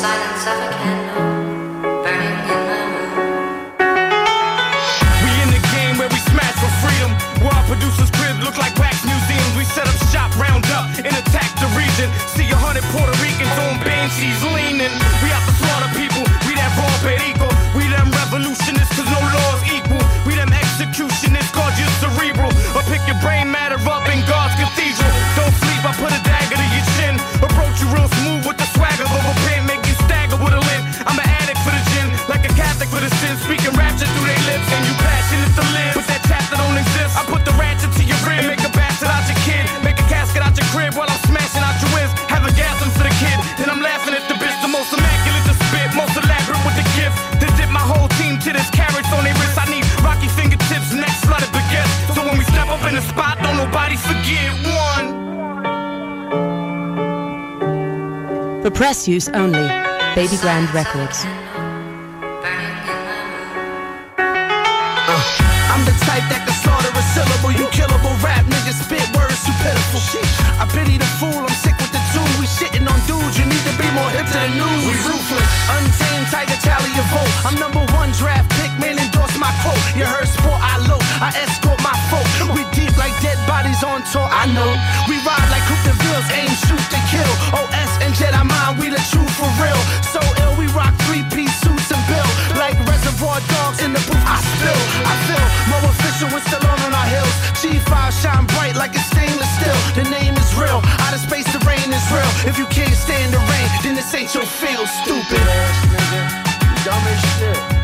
Silence of a candle burning in my room. We in the game where we smash for freedom. Where our producers' crib look like wax museums. We set up shop, round up, and attack the region. See a hundred Puerto Ricans on banshees leaning. Press use only. Baby Grand Records. Uh. I'm the type that can slaughter a syllable. You killable rap niggas spit words too pitiful. I pity the fool, I'm sick with the. We shitting on dudes, you need to be more hip to the news. We ruthless, untamed tiger tally your vote. I'm number one draft pick, man, endorse my quote. You heard sport, I low, I escort my folk. We deep like on tour, I know. We ride like Coupe de Villes, aim, shoot to kill. OS and Jedi mind, we the truth for real. So ill, we rock three piece suits and bill. Like reservoir dogs in the booth, I spill, I feel more official, we're still on our hills. G5 shine bright like it's stainless steel. The name is real, out of space, the rain is real. If you can't stand the rain, then this ain't your field, stupid ass nigga. Dumb as shit.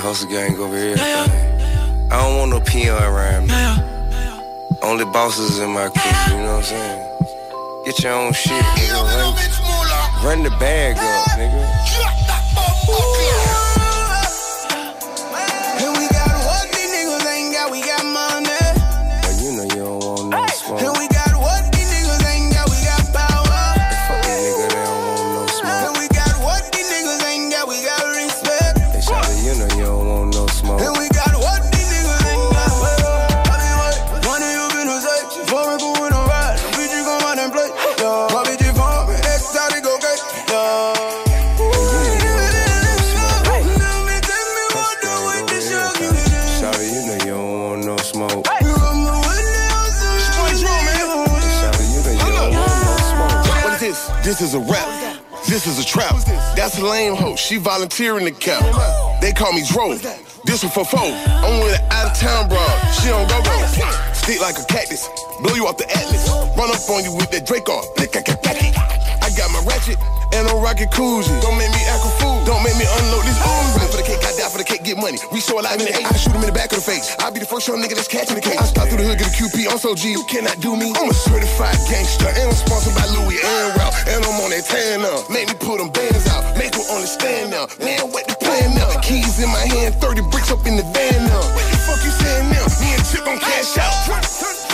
Hustle gang over here. I don't want no peon around me. Only bosses in my crew, you know what I'm saying? Get your own shit, nigga. Run, run the bag up, nigga. She volunteering the cap. They call me Dro. This one for four. I'm with an out of town broad. She don't go go. Stick like a cactus. Blow you off the atlas. Run up on you with that Drake off. I got my ratchet and a rocket koozie. Don't make me act a fool. Don't make me unload this Uzi. For the cake, I die for the cake, get money. We so alive in the eight. I shoot him in the back of the face. I'll be the first young nigga that's catching the case. I start through the hood, get a QP. I'm so G. You cannot do me. I'm a certified gangster. And I'm sponsored by Louis and Ralph. And I'm on that tan now. Make me pull them bands out. Make them understand now. Man, what the plan now? Keys in my hand, 30 bricks up in the van now. What the fuck you saying now? Me and Chip gon' cash out.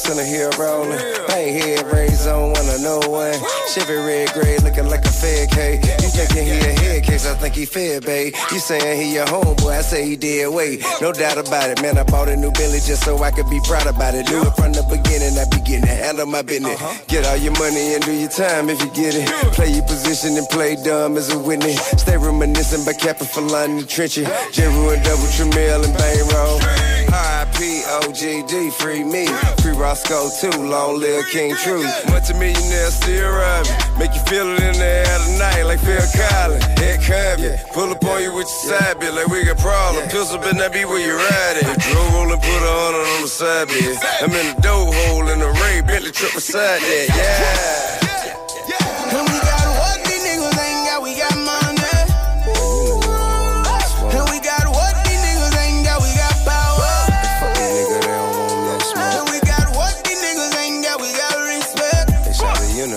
Center here rolling. I ain't head raised on one of no one. Chevy red gray looking like a fed cake. You thinking he a head case, I think he fed babe. You saying he your homeboy, I say he did wait. No doubt about it, man. I bought a new Billy just so I could be proud about it. Do it from the beginning, I begin to handle my business. Get all your money and do your time if you get it. Play your position and play dumb as a witness. Stay reminiscing by capping for line in the trenches. Jeru and double Tramiel and bang roll. R.I.P. OGD, free me. Free Roscoe too, long live King True. Multi-millionaire still robbing. Make you feel it in the air tonight like Phil Collins. Head coming. Pull up on you with your side bit like we got problem. Pistol better not be where you riding. Drove roll and put a hundred on the side bit. I'm in the dough hole in the ring. Bentley trip beside that, yeah.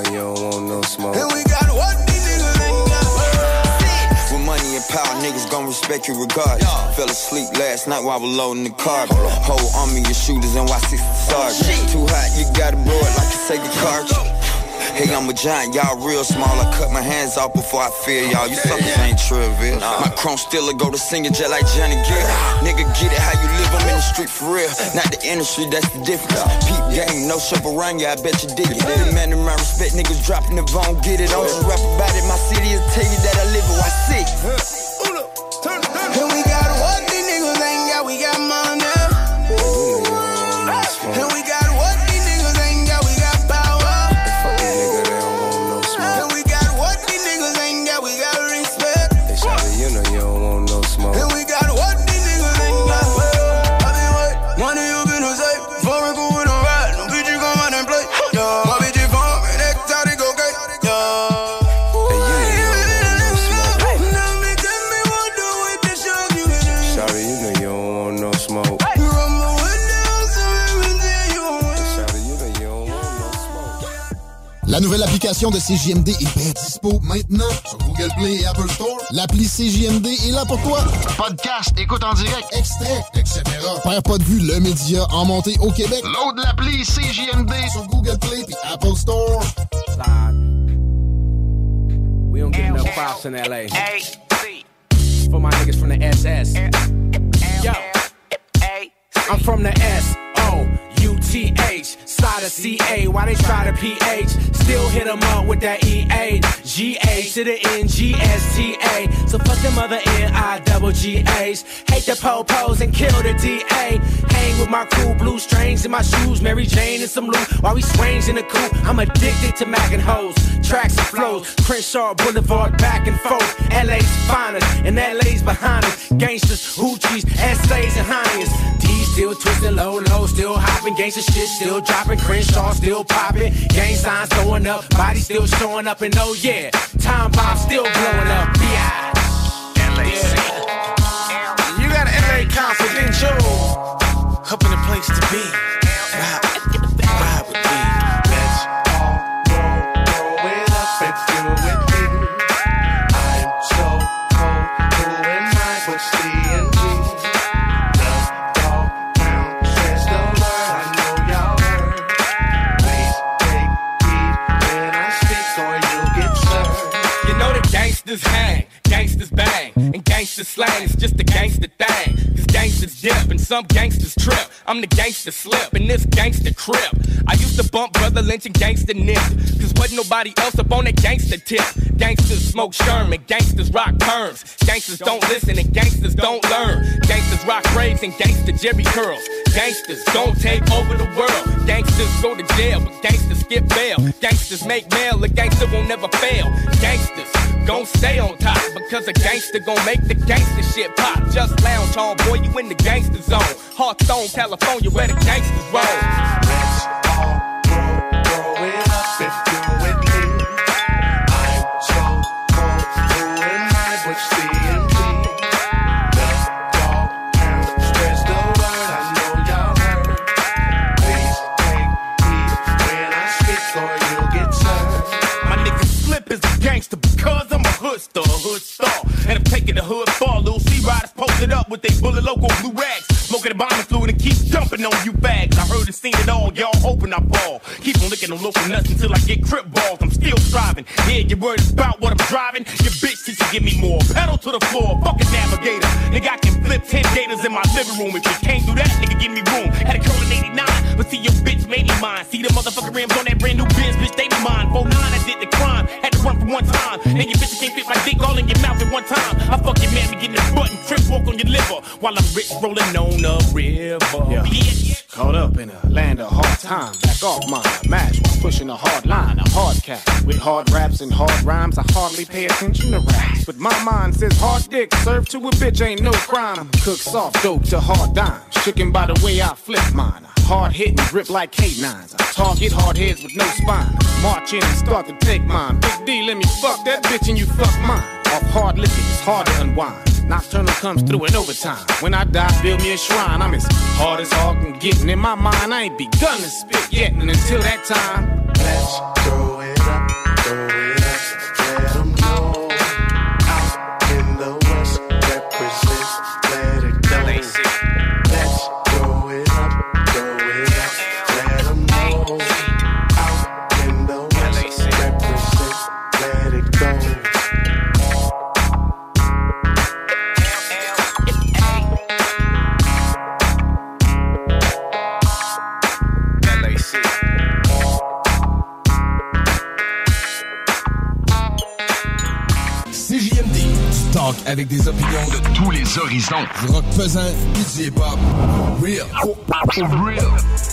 Shawty, you don't want no smoke. And we got what these niggas ain't got. With money and power, niggas gon' respect you regardless. Fell asleep last night while I was loading the car. Whole army of shooters and Y60 sergeant. Too hot, you gotta blow it like a Sega cartridge. Hey, I'm a giant, y'all real small. I cut my hands off before I feel y'all. You suckers ain't trivial. My chrome still go to singing just like Johnny Gill. Nigga, get it how you live, I'm in the street for real. Not the industry, that's the difference. Peep game, no shop around ya, I bet you dig it. Demanding my respect, niggas dropping the bone, get it. Don't just rap about it, my city is tell you that I live it, why sick? La nouvelle application de CJMD est bien dispo maintenant sur Google Play et Apple Store. L'appli CJMD est là pour toi. Podcast, écoute en direct, extrait, etc. Père pas de vue, le média en montée au Québec. Load l'appli CJMD sur Google Play et Apple Store. We don't get enough props in LA. For my niggas from the SS. Yo, I'm from the S TH, side of CA, why they try to PH? Still hit them up with that EA, GA to the N, G S T A. So fuck them other N I double. Hate the po-pos and kill the DA. Hang with my cool blue strings in my shoes, Mary Jane and some loot while we swangs in the coupe. I'm addicted to Mac and hoes, tracks and flows, Crenshaw Boulevard back and forth. LA's finest and LA's behind us. Gangsters, hoochies, essays and Heinz. D still twisting low, low, still hopping. Gangsta shit still dropping. Crenshaw still popping. Gang signs going up, body still showing up. And oh yeah, time bomb still blowing up. Yeah. You got an LA concert, didn't you? Up in the place to be. Gangsters hang, gangsters bang, and gangsters slang is just a gangster thing. Cause gangsters dip and some gangsters trip. I'm the gangster slip in this gangster crib. I used to bump Brother Lynch and gangster Nick. Cause wasn't nobody else up on that gangster tip. Gangsters smoke Sherman, gangsters rock perms. Gangsters don't listen and gangsters don't learn. Gangsters rock raves and gangster Jerry curls. Gangsters don't take over the world. Gangsters go to jail, but gangsters skip bail. Gangsters make mail, a gangster won't never fail. Gangsters gon' stay on top because a gangster gon' make the gangster shit pop. Just lounge on, boy, you in the gangster zone. Hearthstone, California, where the gangsters roll. I'm the hood far. Little C riders posted up with they bullet local blue rags. Smoking the bomb fluid and keep dumping on you bags. I heard and seen it all, y'all hoping I ball. Keep on licking them local nuts until I get crip balls. I'm still striving. Yeah, you worried about what I'm driving? Your bitch since you give me more. Pedal to the floor, fucking navigator. Nigga, I can flip 10 gators in my living room. If you can't do that, nigga, give me room. Had a curl in 89, but see your bitch made me mine. See the motherfucking rims on that brand new Benz, bitch, they be mine. 09 I did the crime. Had to run for one time. And your bitch can't fit my dick all in your mouth at one time. I fuck your man, be getting this button, trip walk on your liver. While I'm rich rolling on a river. Yeah. Yeah. Caught up in a land of hard time. Back off mine. Match while pushing a hard line. A hard cat. With hard raps and hard rhymes, I hardly pay attention to raps. But my mind says hard dick. Served to a bitch ain't no crime. Cook soft dope to hard dimes. Chicken by the way I flip mine. Hard hitting, grip like K9s. I target hard heads with no spine. March in and start to take mine. Big D, let me fuck that bitch and you fuck mine. Off hard liquor, it's hard to unwind. Nocturnal comes through in overtime. When I die, build me a shrine. I'm as hard as hard can get. And in my mind, I ain't begun to spit yet. And until that time, let's throw avec des opinions de tous les horizons. Du rock pesant, du hip-hop. Real. Real.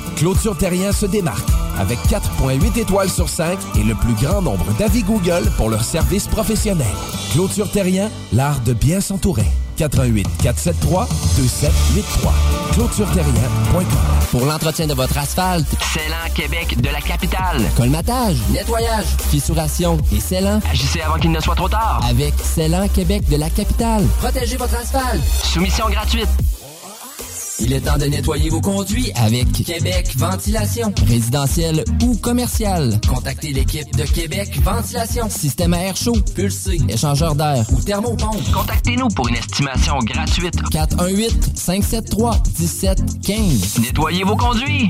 Clôture Terrien se démarque avec 4.8 étoiles sur 5 et le plus grand nombre d'avis Google pour leur service professionnel. Clôture Terrien, l'art de bien s'entourer. 88 473 2783. ClôtureTerrien.com Pour l'entretien de votre asphalte, Célan Québec de la capitale. Colmatage, nettoyage, fissuration et Célan. Agissez avant qu'il ne soit trop tard. Avec Célan Québec de la capitale. Protégez votre asphalte. Soumission gratuite. Il est temps de nettoyer vos conduits avec Québec Ventilation. Résidentiel ou commercial. Contactez l'équipe de Québec Ventilation. Système à air chaud, pulsé, échangeur d'air ou thermopompe. Contactez-nous pour une estimation gratuite. 418-573-1715. Nettoyez vos conduits.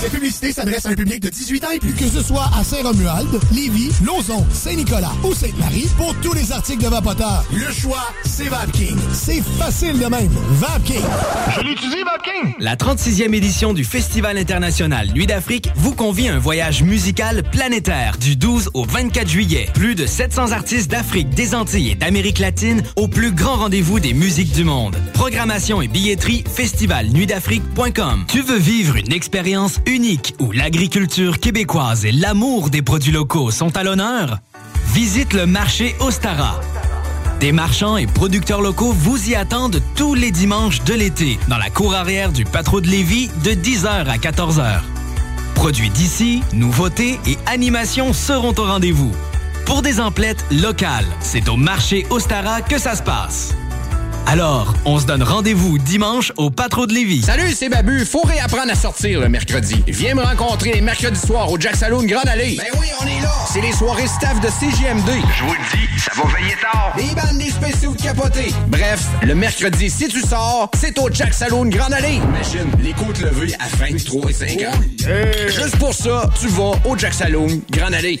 Cette publicité s'adresse à un public de 18 ans et plus. Que ce soit à Saint-Romuald, Lévis, Lauson, Saint-Nicolas ou Sainte-Marie, pour tous les articles de Vapoteur, le choix, c'est VapKing. C'est facile de même. VapKing. Je l'utilise, VapKing! La 36e édition du Festival international Nuit d'Afrique vous convie à un voyage musical planétaire du 12 au 24 juillet. Plus de 700 artistes d'Afrique, des Antilles et d'Amérique latine au plus grand rendez-vous des musiques du monde. Programmation et billetterie festivalnuitdafrique.com. Tu veux vivre une expérience unique où l'agriculture québécoise et l'amour des produits locaux sont à l'honneur? Visite le marché Ostara. Des marchands et producteurs locaux vous y attendent tous les dimanches de l'été dans la cour arrière du Patro de Lévis de 10h à 14h. Produits d'ici, nouveautés et animations seront au rendez-vous. Pour des emplettes locales, c'est au marché Ostara que ça se passe. Alors, on se donne rendez-vous dimanche au Patro de Lévis. Salut, c'est Babu. Faut réapprendre à sortir le mercredi. Viens me rencontrer les mercredis soirs au Jack Saloon Grande Allée. Ben oui, on est là. C'est les soirées staff de CGMD. Je vous le dis, ça va veiller tard. Des bandes, des spéciaux de capotés. Bref, le mercredi, si tu sors, c'est au Jack Saloon Grande Allée. Imagine, les côtes levées à 23 et 50. Juste pour ça, tu vas au Jack Saloon Grande Allée.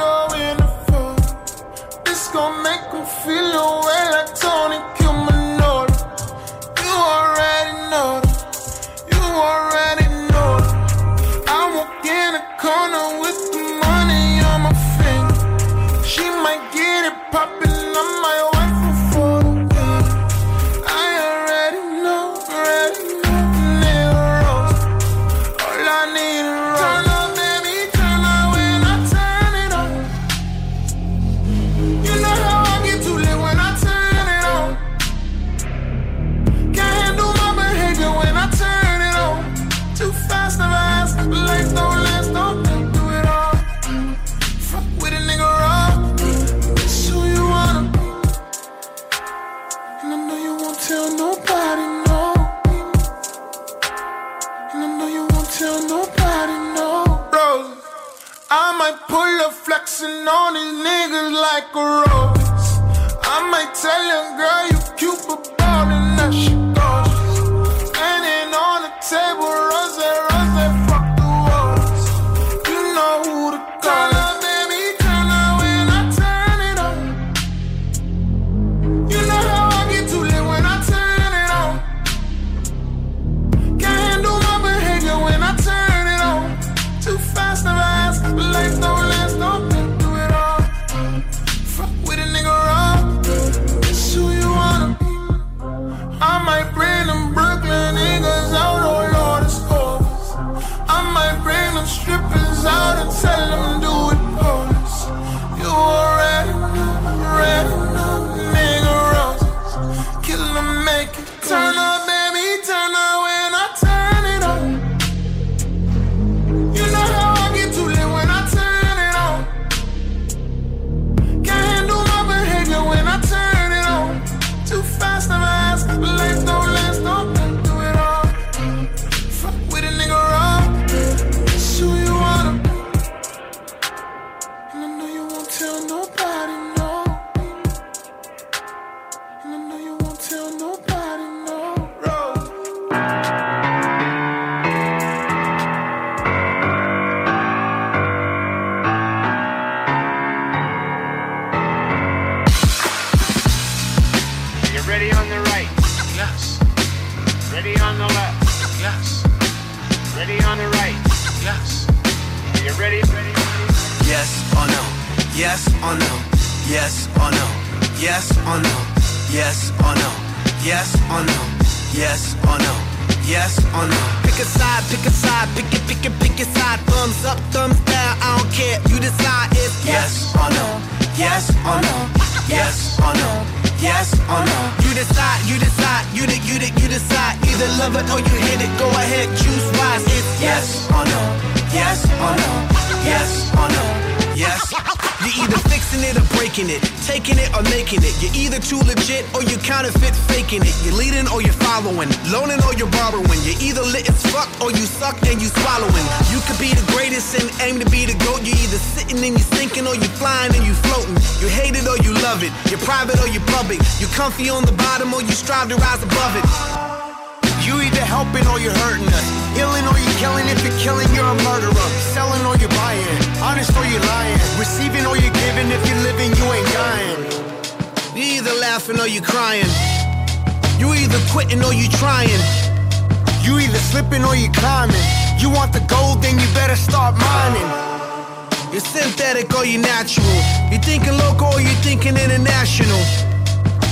the. It's gonna make them feel way. Flexing on these niggas like a rose. I might tell your girl you cute, but ballin' that shit gorgeous. Standing on the table, Yes or no? Yes or no? Yes or no? Yes or no? Yes or no? Yes or no? Yes or no? Pick a side, pick a side, pick it, pick it, pick a side. Thumbs up, thumbs down, I don't care. You decide if Yes or no? Yes or no? Yes or no? Yes or no? You decide, you decide, you the, you the, you decide. Either love it or you hate it. Go ahead, choose wise. It's Yes or no? Yes or no? Yes or no? Yes. You're either fixing it or breaking it, taking it or making it. You're either too legit or you counterfeit faking it. You're leading or you're following, loaning or you're borrowing. You're either lit as fuck or you suck and you swallowing. You could be the greatest and aim to be the goat. You're either sitting and you're sinking or you're flying and you're floating. You hate it or you love it. You're private or you're public. You're comfy on the bottom or you strive to rise above it. You either helping or you're hurting us. Healing or you're killing. If you're killing, you're a murderer. Selling or you're buying. Honest or you're lying. Receiving or you're giving. If you're living, you ain't dying. You either laughing or you're crying. You either quitting or you're trying. You either slipping or you're climbing. You want the gold, then you better start mining. You're synthetic or you're natural. You're thinking local or you're thinking international.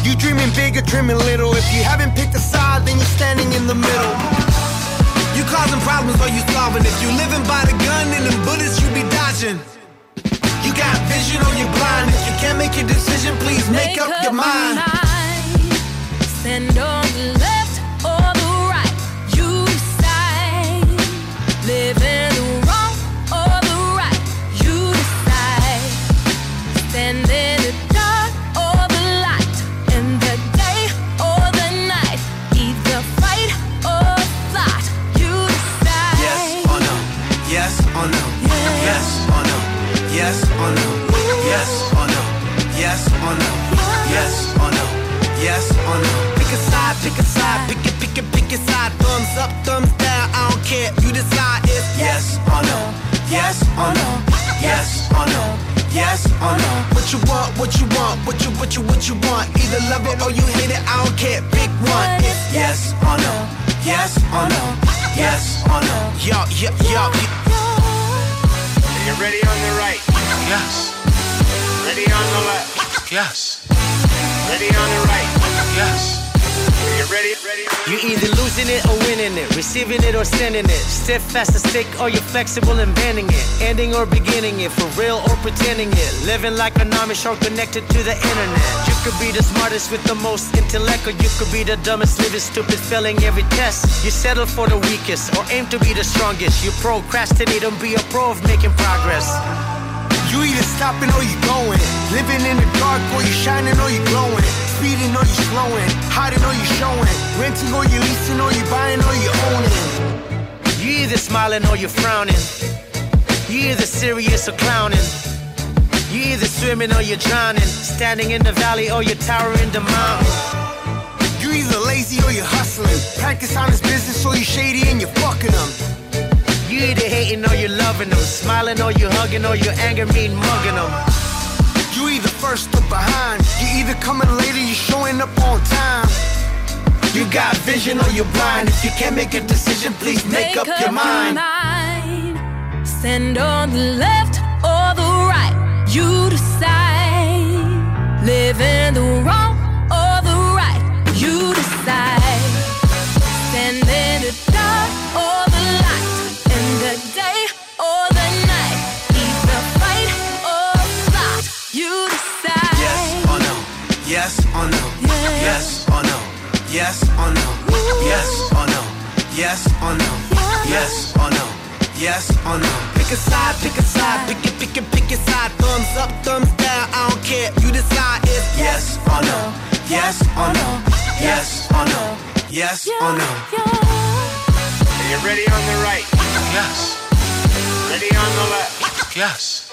You dreaming big or dreaming little. If you haven't picked a side, then you're standing in the middle. Causing problems or you solving. If you living by the gun, then them bullets you be dodging. You got vision or you're blind. If you can't make your decision, please make, up, your mind. Stand on the left thumbs up, thumbs down. I don't care. You decide if yes or no. Yes or no. Yes or no. Yes or no. What you want? What you want? What you what you what you want? Either love it or you hate it. I don't care. Pick one. If yes or no. Yes or no. Yes or no. Yo yo yo. Are you ready on the right? Yes. Ready on the left? Yes. Ready on the right? Yes. Are you ready? Ready? You either losing it or winning it, receiving it or sending it. Stiff fast as stick, or you're flexible and bending it. Ending or beginning it, for real or pretending it. Living like an army shark connected to the internet. You could be the smartest with the most intellect, or you could be the dumbest, living stupid, failing every test. You settle for the weakest, or aim to be the strongest. You procrastinate and be a pro of making progress. You either stopping or you going. Living in the dark or you shining or you glowing. Speeding or you slowing. Hiding or you showing. Renting or you leasing or you buying or you owning. You either smiling or you frowning. You either serious or clowning. You either swimming or you're drowning. Standing in the valley or you're towering the mountain. You either lazy or you hustling. Practice honest business or you shady and you're fucking them. You either hating or you loving them. Smiling or you hugging or you anger mean mugging them. You either first or behind. You either coming later, you showing up on time. You got vision or you're blind. If you can't make a decision, please make, up, your mind. Stand on the left or the right. You decide. Live in the wrong Or no. Are you ready on the right? Yes. Ready on the left? Yes.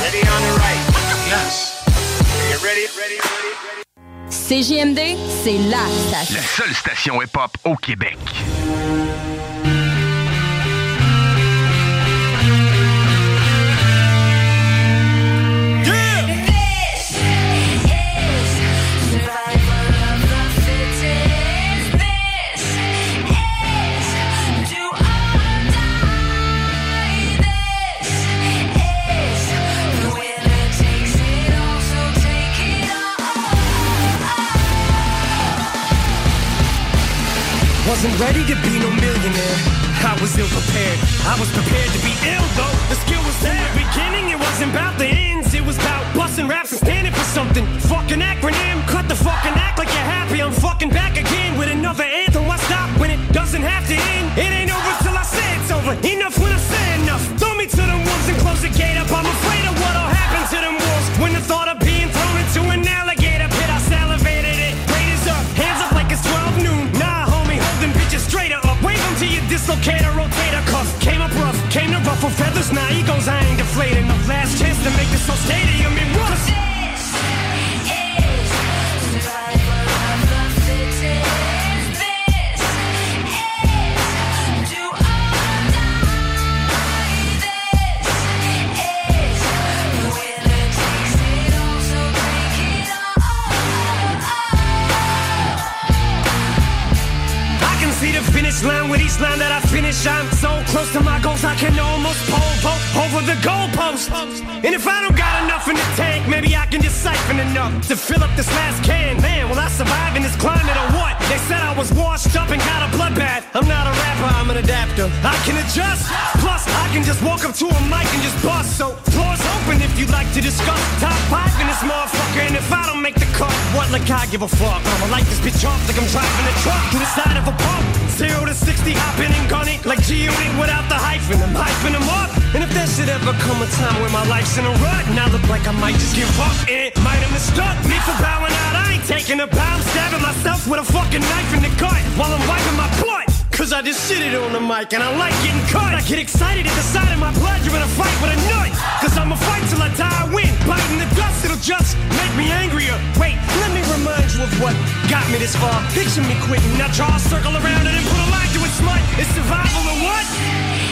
Ready on the right? Yes. Are you ready? Ready? Ready? Ready? CJMD, c'est la station. La seule station hip-hop au Québec. Wasn't ready to be no millionaire. I was ill prepared. I was prepared to be ill though. The skill was there. Beginning, it wasn't about the ends. It was about busting raps and standing for something. Fucking acronym. Cut the fucking act like you're happy. I'm fucking back again with another anthem. Why stop when it doesn't have to end? It ain't over till I say it's over. Enough when I say enough. Throw me to the wolves and close the gate to your dislocator, rotator cuff. Came up rough, came to ruffle feathers. Now he goes, I ain't deflated. No last chance to make this whole stadium in rust. Finish line with each line that I finish. I'm so close to my goals, I can almost pole vault over the goalpost. And if I don't got enough in the tank, maybe I can just siphon enough to fill up this last can. Man, will I survive in this climate or what? They said I was washed up and got a bloodbath. I'm not a rapper, I'm an adapter. I can adjust. Plus, I can just walk up to a mic and just bust. So, floor's open if you'd like to discuss. Top five in this motherfucker, and if I don't make the cut, what like I give a fuck? I'ma light this bitch off like I'm driving a truck to the side of a pump. Zero to 60, hopping and gunning like G-Unit without the hyphen. I'm hyping them up. And if there should ever come a time where my life's in a rut, and I look like I might just give up, and it might have mistook me for bowing out. I ain't taking a bow, I'm stabbing myself with a fucking knife in the gut while I'm wiping my butt. Cause I just sit it on the mic and I like getting cut. I get excited at the sight of my blood. You're in a fight with a nut. Cause I'ma fight till I die, I win. Biting the dust, it'll just make me angrier. Wait, let me remind you of what got me this far. Picture me quitting. Now draw a circle around it and put a line to it smut. It's survival or what?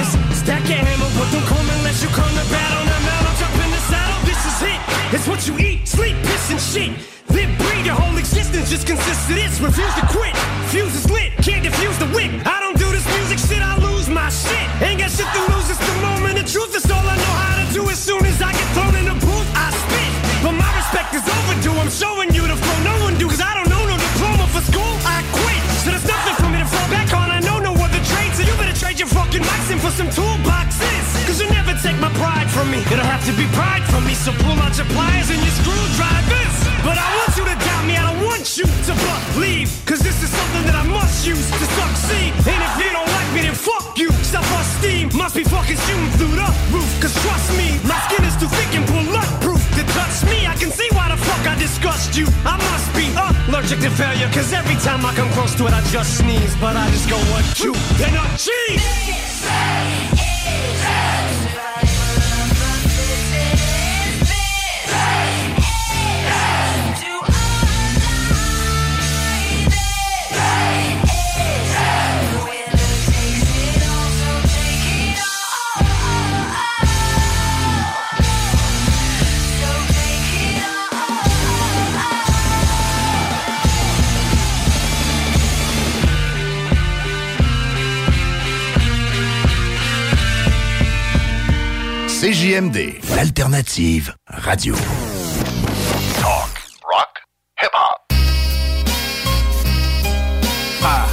Ideas, stack your hammer, but don't come unless you come to battle. Now, now I'm jumping the saddle. This is it. It's what you eat, sleep, piss, and shit. Live, breathe, your whole existence just consists of this. Refuse to quit. Fuse is lit, can't defuse the wick. I don't do this music shit, I lose my shit. Ain't got shit to lose, it's the moment of truth. It's all I know how to do. As soon as I get thrown in the booth, I spit. But my respect is overdue. I'm showing you the for some toolboxes. Cause you never take my pride from me. It'll have to be pride from me, so pull out your pliers and your screwdrivers. But I want you to doubt me, I don't want you to believe. Cause this is something that I must use to succeed. And if you don't like me, then fuck you. Self-esteem must be fucking shooting through the roof. Cause trust me, my skin is too thick and bulletproof to touch me. I can see why the fuck I disgust you. I must be allergic to failure. Cause every time I come close to it, I just sneeze. But I just go, what you? Then I cheese. Mercy! CJMD, l'alternative radio. Talk, rock, hip hop. Ah.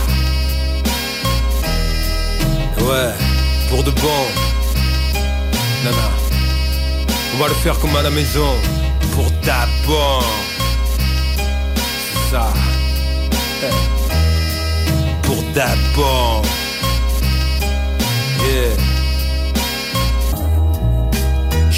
Ouais, pour de bon. Nana. On va le faire comme à la maison. Pour d'abord. C'est ça. Eh. Pour d'abord. Yeah.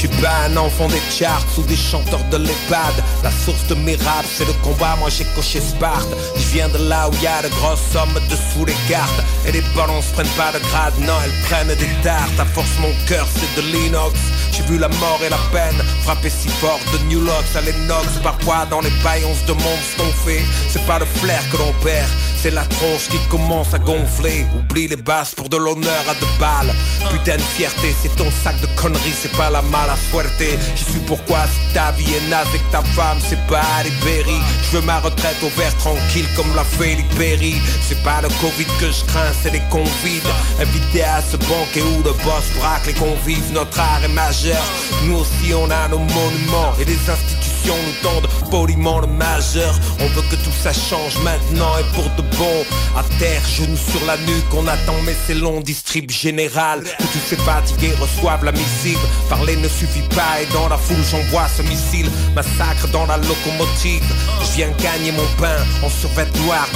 Je suis pas un enfant des charts ou des chanteurs de l'EHPAD. La source de mes raps c'est le combat, moi j'ai coché Sparte. Je viens de là où y a de grosses sommes dessous les cartes. Et les ballons se prennent pas de grade, non elles prennent des tartes. À force mon cœur c'est de l'inox. J'ai vu la mort et la peine frapper si fort de New Locks à l'inox Parfois dans les bails on se demande ce qu'on fait C'est pas le flair que l'on perd c'est la tronche qui commence à gonfler. Oublie les basses pour de l'honneur à deux balles. Putain de fierté, c'est ton sac de conneries C'est pas la mala suerte Je suis pourquoi si ta vie est naze et que ta femme c'est pas Berry. Je veux ma retraite au vert tranquille comme la Félix Berry. C'est pas le Covid que je crains, c'est les convives. Invités à ce banquet où le boss braque les convives Notre art est majeur. Nous aussi on a nos monuments Et les institutions nous tendent poliment le majeur. On veut que tout ça change maintenant et pour de bon. À terre, genoux sur la nuque, on attend mais c'est long, distrib général. Que tous ces fatigués reçoivent la missive. Parler ne suffit pas et dans la foule j'envoie ce missile. Massacre dans la locomotive. Je viens gagner mon pain en survêt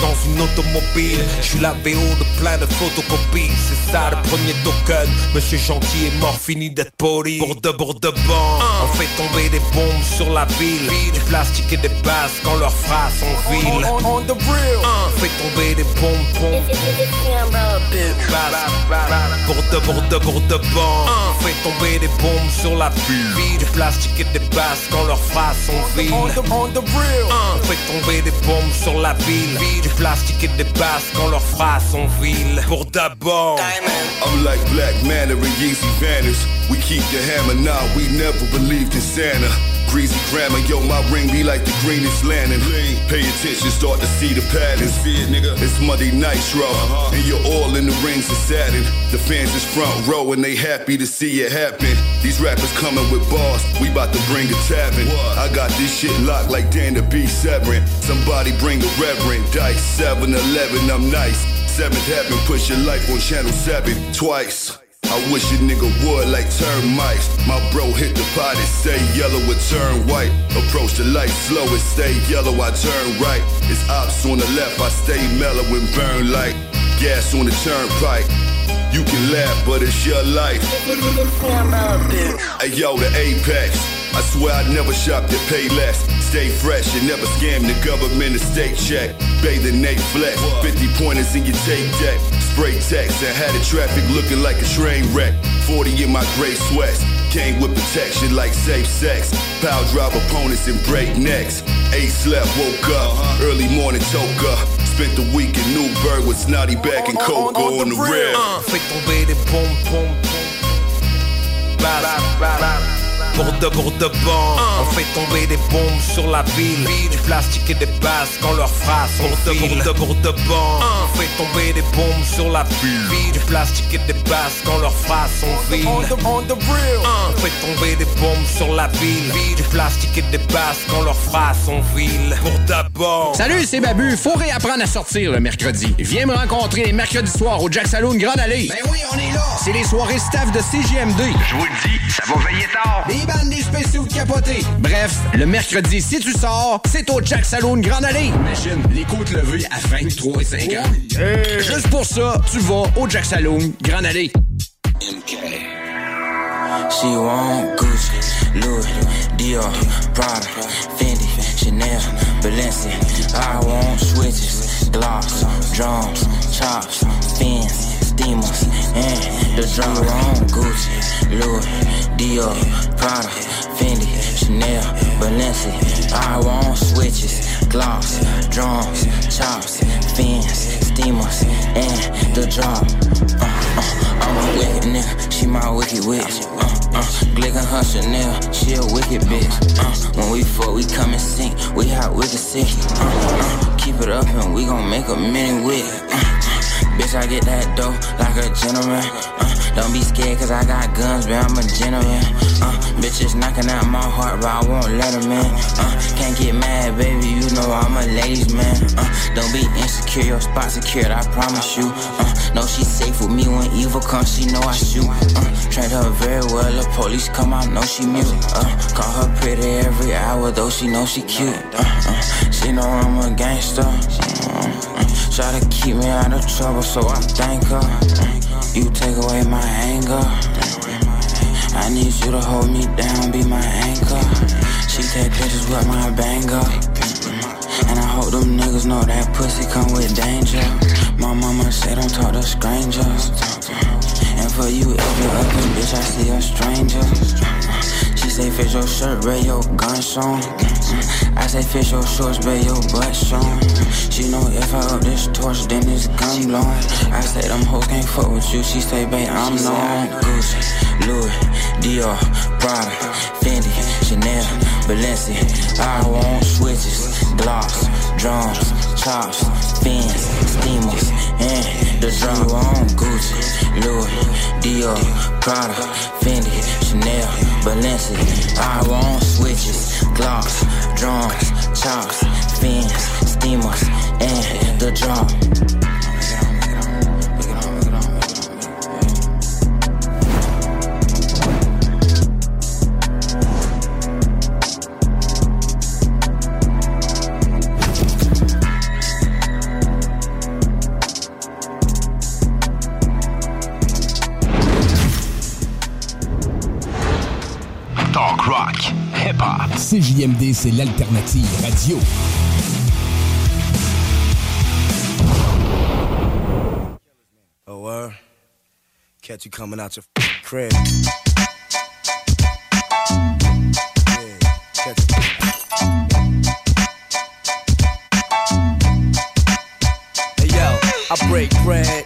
dans une automobile. Je suis la VO de plein de photocopies. C'est ça le premier token. Monsieur Gentil est mort, fini d'être poli. Pour de pour de bon. On fait tomber des bombes sur la ville Du plastique et des bases quand leurs phrases sont viles. On the real. Fait tomber des bombes, bombes Pour de pour de pour de bon. On fait tomber des bombes sur la ville. Du plastique et des bases quand leurs phrases sont viles. On the, real. Fait tomber des bombes sur la ville. Du plastique et des bases quand leurs phrases sont viles. Pour d'abord. I'm like Black Manta and Yeezy Vanish. We keep the hammer now, we never believed in Santa. Greasy grammar, yo, my ring be like the greenest lantern. Pay attention, start to see the patterns. See it, nigga. It's Monday Nitro, uh-huh. and you're all in the rings of Saturn. The fans is front row, and they happy to see it happen. These rappers coming with bars, we about to bring a tavern. I got this shit locked like Dan to be Severin. Somebody bring a reverend. Dice 7 11, I'm nice. Seventh heaven, push your life on channel 7 twice. I wish a nigga would like termites. My bro hit the pot and stay yellow or turn white. Approach the light slow and stay yellow, I turn right. It's ops on the left, I stay mellow and burn light. Gas on the turnpike. You can laugh, but it's your life. Hey yo, the apex. I swear I'd never shop to pay less. Stay fresh and never scam the government or state check. Bathing Nate flex, 50 pointers in your tape deck. Spray text and had the traffic looking like a train wreck. 40 in my gray sweats. Came with protection like safe sex. Power drive opponents and break necks. Eight slept, woke up. Early morning toke up. Spent the week in Newburgh with Snotty back and Coco on the rail. Fais tomber des bombes, bombes, bombes. Pour de, pour de bon, on fait tomber des bombes sur la ville. Du plastique et des bases qu'on leur fera son pour de, pour de, pour de bon, on fait tomber des bombes sur la ville. Du plastique et des bases qu'on leur fera son ville. On fait tomber des bombes sur la ville. Du plastique et des bases qu'on leur fera son ville. Pour d'abord. Salut, c'est Babu. Faut réapprendre à sortir le mercredi. Viens me rencontrer les mercredis soirs au Jack Saloon Grande Allée. Ben oui, on est là. C'est les soirées staff de CGMD. Je vous le dis, ça va veiller tard. Des bandes, des spéciaux de capotés. Bref, le mercredi, si tu sors, c'est au Jack Saloon Grande Allée. Imagine, les côtes levées à 23 et 50. Juste pour ça, tu vas au Jack Saloon Grande Allée. She Louis, Dior, Prada, Fendi, Chanel, Balenci. I want switches, gloss, drums, chops, fins, steamers, and the drum. She want Gucci, Louis, Dior, Prada, Fendi, Chanel, Balenci. I want switches, gloss, drums, chops, fins, steamers, and the drum. Uh, wicked nigga, she my wicked witch. Uh, uh, Glick and her Chanel, she a wicked bitch. Uh, when we fuck, we come and sink, we hot wicked sick. Uh, uh, keep it up and we gon' make a mini wig. Uh, uh, bitch, I get that dough like a gentleman. Uh, don't be scared cause I got guns, but I'm a gentleman. Uh, bitches knocking out my heart, but I won't let 'em in. Uh, can't get mad, baby, you know I'm a ladies man. Uh, don't be insecure, your spot secured, I promise you. Uh, know she safe with me when evil comes, she know I shoot. Uh, trained her very well, the police come I know she mute. Uh, call her pretty every hour, though she know she cute. Uh, uh, she know I'm a gangster. Uh, uh, try to keep me out of trouble, so I thank her. You take away my anger. I need you to hold me down, be my anchor. She take pictures with my banger. And I hope them niggas know that pussy come with danger. My mama said don't talk to strangers. And for you, every ugly bitch, I see a stranger. Say fish your shirt, wear your gun shown. Mm-hmm. I say fish your shorts, wear your butt shown. Mm-hmm. She know if I up this torch, then it's gun blowing. I say them hoes can't fuck with you. She say, babe, I'm known. Gucci, Louis, Dior, Prada, Fendi, Chanel, Balenci. I want switches, gloss, drums, chops, fins, steamers, and the drum. You want Gucci, Louis, Dior, Prada, Fendi, Chanel, Balenci. I want switches, gloss, drums, chops, fins, steamers, and the drum. CJMD, c'est l'alternative radio. Oh? Catch you coming out your crib. Yeah, catch Hey, yo, I break bread.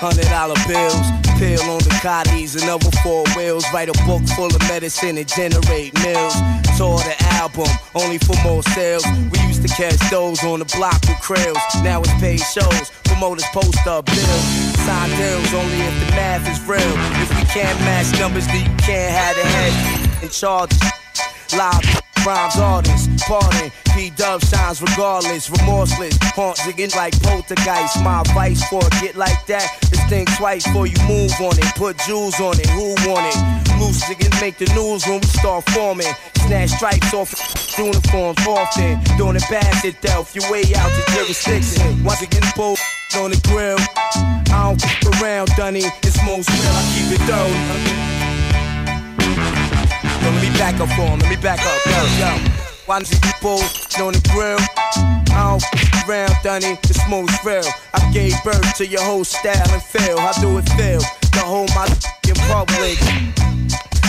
Hundred dollar bills, pill on the cotties and other four wheels. Write a book full of medicine and generate mills. Tour the album, only for more sales. We used to catch those on the block with krills. Now it's paid shows, promoters post up bills. Sign deals only if the math is real. If we can't match numbers, then you can't have the head in charge. Loud [laughs] rhymes artists. Pardon, P Dub shines regardless, remorseless. Haunt zigging like poltergeist. My advice for a get like that is think twice before you move on it. Put jewels on it, who want it? Loose zigging make the news when we start forming. Snatch stripes off uniforms often. Doing it bad to death, your way out to jurisdiction. Once again, pulled on the grill. I don't f around, Dunny. It's most real, I keep it down. Yo, let me back up for him, let me back up, yo, yo. Why you pull on the grill? I don't f around, Dunny. It's most real. I gave birth to your whole style and feel. I do it feel? To hold my in public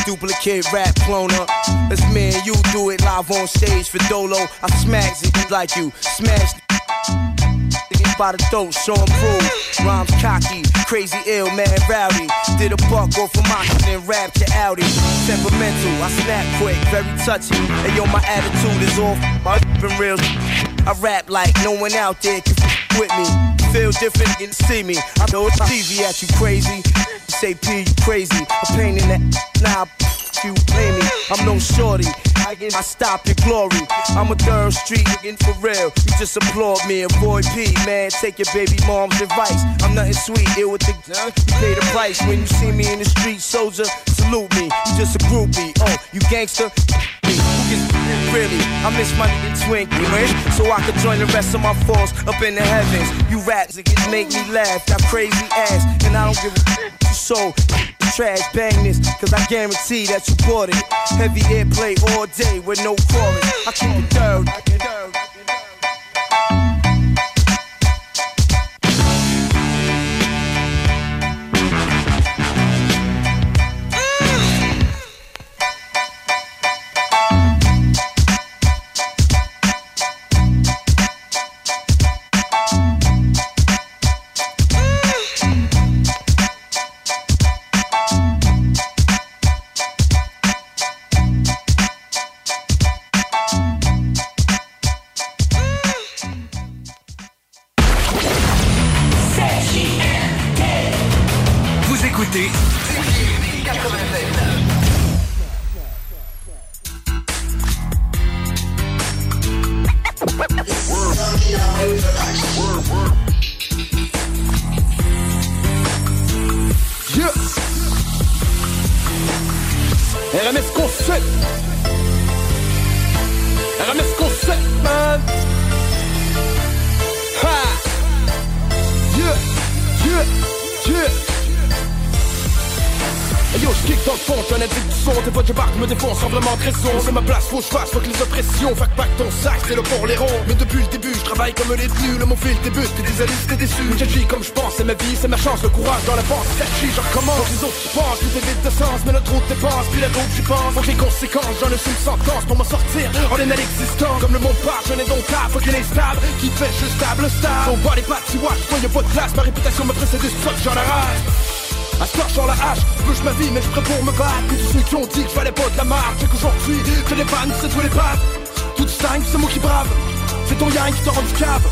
duplicate rap cloner. It's me and you do it live on stage for Dolo. I smacks it like you smash [laughs] by the throat, show 'em prove. Rhymes cocky, crazy ill, mad rowdy. Did a buck off of my and rap to Audi. Temperamental, I snap quick, very touchy. And yo, my attitude is off, my been real. I rap like no one out there can f- with me. Feel different and see me. I know it's TV at you crazy. Say P, you crazy. A pain in the nah, you play me. I'm no shorty. I, stop your glory. I'm a third street looking for real. You just applaud me. Avoid P, man. Take your baby mom's advice. I'm nothing sweet. Ill with the you pay the price when you see me in the street. Soldier, salute me. You just a groupie. Oh, you gangster? Really? I miss my nigga twink, so I could join the rest of my foes up in the heavens. You raps niggas make me laugh. Got crazy ass, and I don't give a so trash bang this, cause I guarantee that you bought it. Heavy airplay all day with no chorus. I keep it third. Écoutez C'est ma place, faut que je fasse, faut que les oppressions que pas que ton sac, c'est le pour les ronds. Mais depuis le début, je travaille comme les nuls, mon fil débute, t'es désolé, t'es déçu. J'agis comme je pense, c'est ma vie, c'est ma chance, le courage dans la pensée, chie, je recommence. Que les autres pensent, tout est vide de sens, mais notre route dépense, puis la route j'y pense. Faut que les conséquences, j'en ai une sentence pour m'en sortir. On est à l'existant, comme le monde part, je n'ai donc pas, faut qu'il est stable Qui fait juste stable, stable. On bat les pattes, tu vois, y'a pas de place, ma réputation me précède du spot, j'en arrache ce soir, la hache, bouge ma vie, mais je pour me battre. Puis tous ceux qui ont dit que je valais pas de la marque, c'est qu'aujourd'hui, je les pannes, c'est tous les pattes. Tout dingue, c'est moi qui brave. C'est ton yang qui te rend du cave.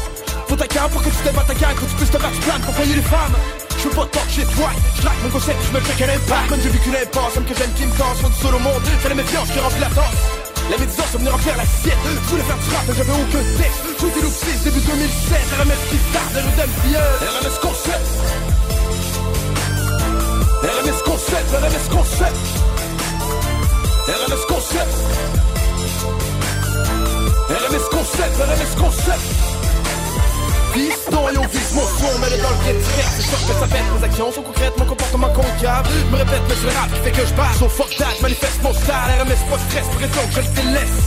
Faut ta cave pour que tu t'aimes ta faut que tu puisses te battre plainte pour payer les femmes. Je veux pas de chez toi, je mon concept, je me fais qu'elle impact. Comme j'ai vu qu'une impasse, comme que j'aime qui me danse, faut du seul au monde, c'est la méfiance qui remplit la tasse. La médisance va venir remplir l'assiette Je voulais faire du rap mais j'avais aucun texte Tout est loupé début 2007 RMS qui start, RMS RMS concept RMS Concept, RMS Concept. RMS Concept. RMS Concept, RMS Concept Piston et on vise mon son, mais le dans le direct C'est sûr que ça pète, mes actions sont concrètes, mon comportement concave Je me répète, mais le rap qui fait que je parle So fuck that, manifeste mon style. RMS pas stress, pour raison que je le délaisse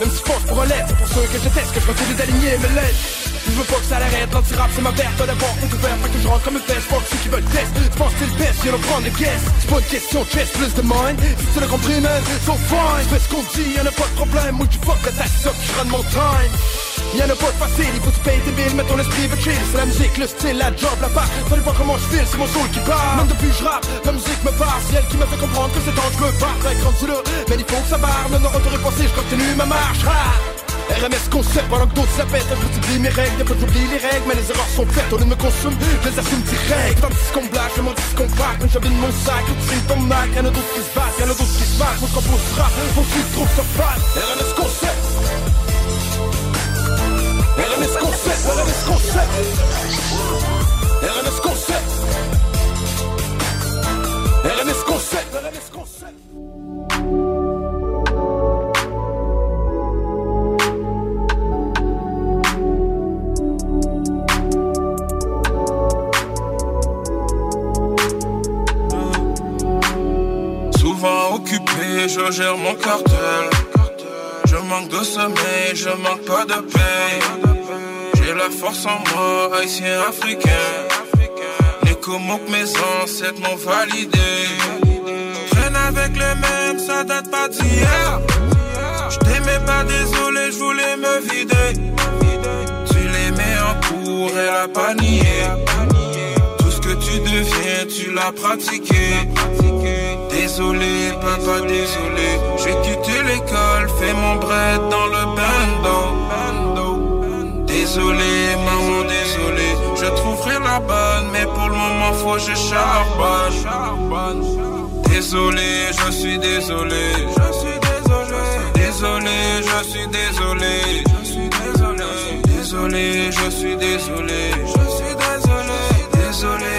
Même si je pense pour un lettre, c'est pour ceux que je teste Que je continue d'aligner mes lettres je veux pas que ça l'arrête, l'anti-rap c'est ma verte D'abord faut tout faire, pas que je rentre comme une peste que ceux qui veulent test, penses que c'est le best Viens prendre les guests, c'est pas une question de chest Plus de mind, si tu l'as compris man, so fine. Fais ce qu'on dit, y'en a pas de problème. Moi tu fuck tax up, je run mon time. Y'en a pas de facile, il faut que tu payes billes, mais ton esprit veut C'est la musique, le style, la job, la part. Savez pas comment je file, c'est mon soul qui part. Même depuis je rappe, la musique me part C'est elle qui m'a fait comprendre que c'est temps que je me parte mais il faut que ça barre Non, non, t'aurais pensé, je continue ma marche. Ha RMS concept pendant que d'autres s'appellent j'oublie mes règles, fois j'oublie les règles Mais les erreurs sont faites, lieu de me consume Je les assume direct. Tandis qu'on blague, je m'en dis qu'on craque j'avine mon sac, tout signe ton Mac Y'en a d'autres qui se battent, y'en a d'autres qui se battent Faut se reposera, que tu trouves ça fat RMS RMS concept, RMS concept RMS concept. RMS concept, RMS concept je gère mon cartel. Je manque de sommeil, je manque pas de paix. J'ai la force en moi, haïtien africain. Les comos que mes ancêtres m'ont validé. Traîne avec les mêmes, ça date pas d'hier. Je t'aimais pas, désolé, je voulais me vider. Tu les mets en cours, elle a pas tu deviens, tu l'as pratiqué. Désolé, papa, désolé. J'ai quitté l'école, fait mon bread dans le bando. Désolé, maman, désolé. Je trouverai la bonne, mais pour le moment, faut que je charbonne. Désolé, je suis désolé. Je suis désolé. Désolé, je suis désolé. Je suis désolé. Désolé, je suis désolé. Je suis désolé. Désolé,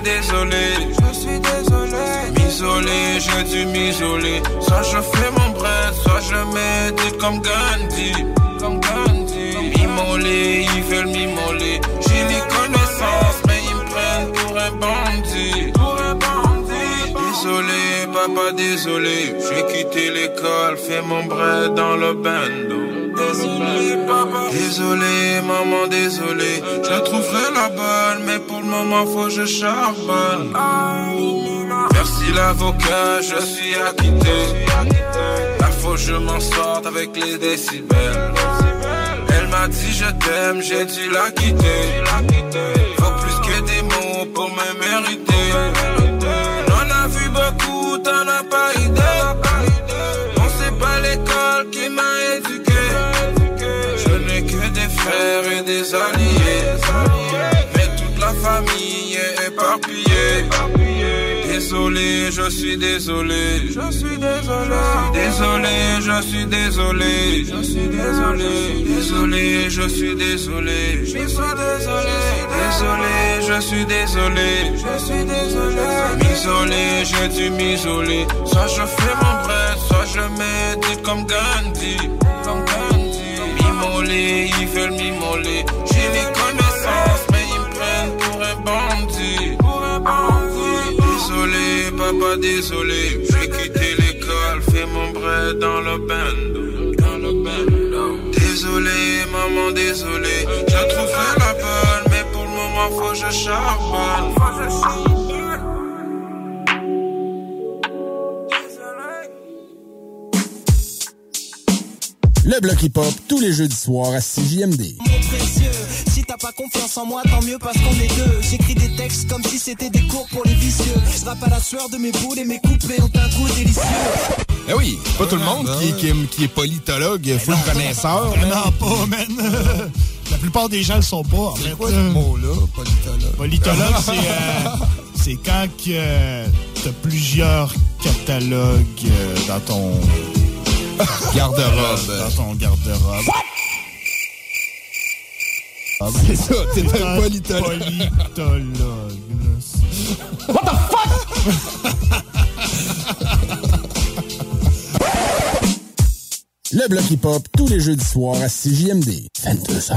suis désolé. Je suis désolé. M'isoler, j'ai dû m'isoler. Soit je fais mon bread, soit je médite comme Gandhi. Comme Gandhi. M'immoler, ils veulent m'immoler. J'ai les connaissances, mais ils me prennent pour un bandit. Pour un bandit. Désolé, papa, désolé. J'ai quitté l'école, fait mon bread dans le bando. Désolé, maman, désolé. Je trouverai la bonne, mais pour le moment, faut que je charbonne. Merci l'avocat, je suis acquitté. La faut je m'en sorte avec les décibels. Elle m'a dit je t'aime, j'ai dû la quitter. Faut plus que des mots pour me mériter. Désolé, je suis désolé. Je suis désolé. Désolé, je suis désolé. Je suis désolé. Désolé, je suis désolé. Je suis désolé. Désolé, je suis désolé. Je suis désolé. M'isoler, j'ai dû m'isoler. Soit je fais mon bread, soit je médite comme Gandhi. Comme Gandhi. M'immoler, ils veulent m'immoler. Désolé, papa, désolé. J'ai quitté l'école, fait mon bread dans le bando. Dans le bando. Désolé, maman, désolé. Je trouverai la bonne, mais pour le moment, faut que je charbonne. Faut que je charbonne. Le bloc hip-hop, tous les jeudis soirs à CJMD. Mon précieux, si t'as pas confiance en moi, tant mieux parce qu'on est deux. J'écris des textes comme si c'était des cours pour les vicieux. Je rappe à la sueur de mes boules et mes couplets ont un goût délicieux. Eh oui, pas tout le monde qui, qui, est- qui est politologue, full connaisseur. Non, pas, man. La plupart des gens le sont pas. en C'est fait. quoi ce mot-là, politologue? Politologue, [laughs] c'est euh, c'est quand que euh, t'as plusieurs catalogues euh, dans ton Garde-robe. Dans ton garde-robe. C'est ça, t'es C'est un politologue. politologue. What the fuck? Le bloc hip-hop, tous les jeudis soirs à CJMD. 22h.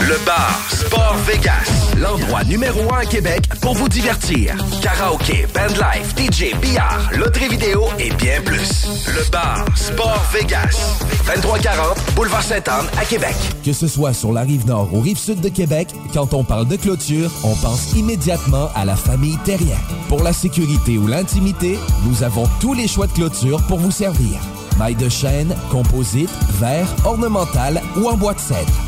Le bar Sport Vegas. L'endroit numéro un à Québec pour vous divertir. Karaoke, bandlife, DJ, billard, loterie vidéo et bien plus. Le bar Sport Vegas. 2340 Boulevard Sainte-Anne à Québec. Que ce soit sur la rive nord ou rive sud de Québec, quand on parle de clôture, on pense immédiatement à la famille Terrien. Pour la sécurité ou l'intimité, nous avons tous les choix de clôture pour vous servir. Maille de chêne, composite, verre, ornemental ou en bois de cèdre.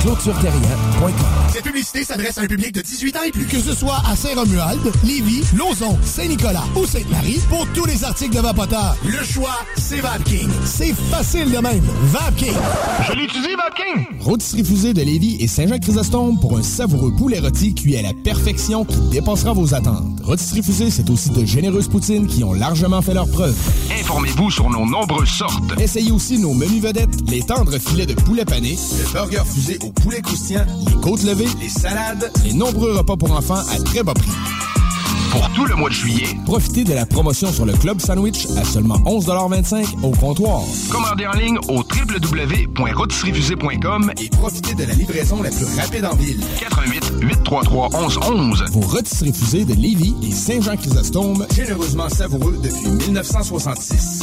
ClôtureTerrien.com. Cette publicité s'adresse à un public de 18 ans et plus. Que ce soit à Saint-Romuald, Lévis, Lauson, Saint-Nicolas ou Sainte-Marie, pour tous les articles de Vapoteur, le choix, c'est VapKing. C'est facile de même. VapKing. Je l'utilise, VapKing. Rôtisserie Fusée de Lévis et Saint-Jean-Chrysostome pour un savoureux poulet rôti cuit à la perfection qui dépassera vos attentes. Rôtisserie Fusée, c'est aussi de généreuses poutines qui ont largement fait leur preuve. Informez-vous sur nos nombreuses sortes. Essayez aussi nos menus vedettes, les tendres filets de poulet pané, le burger fusé au poulet croustillant, les côtes levées, les salades, les nombreux repas pour enfants à très bas prix. Pour tout le mois de juillet, Profitez de la promotion sur le Club Sandwich à seulement 11,25 au comptoir. commandez en ligne au www.rotisseriefusée.com Et profitez de la livraison la plus rapide en ville. 88 833 1111. Vos rôtisseries fusées de Lévis et Saint-Jean-Chrysostome, généreusement savoureux depuis 1966.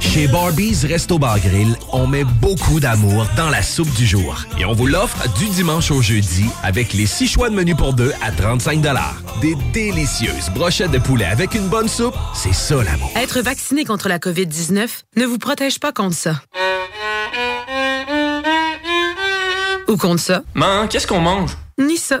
Chez Barbies Resto Bar Grill, on met beaucoup d'amour dans la soupe du jour. Et on vous l'offre du dimanche au jeudi avec les six choix de menu pour deux à 35 Des délicieuses brochettes de poulet avec une bonne soupe, c'est ça l'amour. Être vacciné contre la COVID-19 ne vous protège pas contre ça. Ou contre ça. Man, qu'est-ce qu'on mange? Ni ça.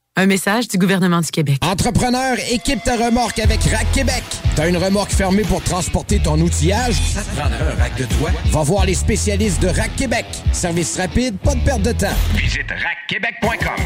Un message du gouvernement du Québec. Entrepreneur, équipe ta remorque avec Rack Québec. T'as une remorque fermée pour transporter ton outillage? Ça prendra un rack de toi? Va voir les spécialistes de Rack Québec. Service rapide, pas de perte de temps. Visite rackquebec.com.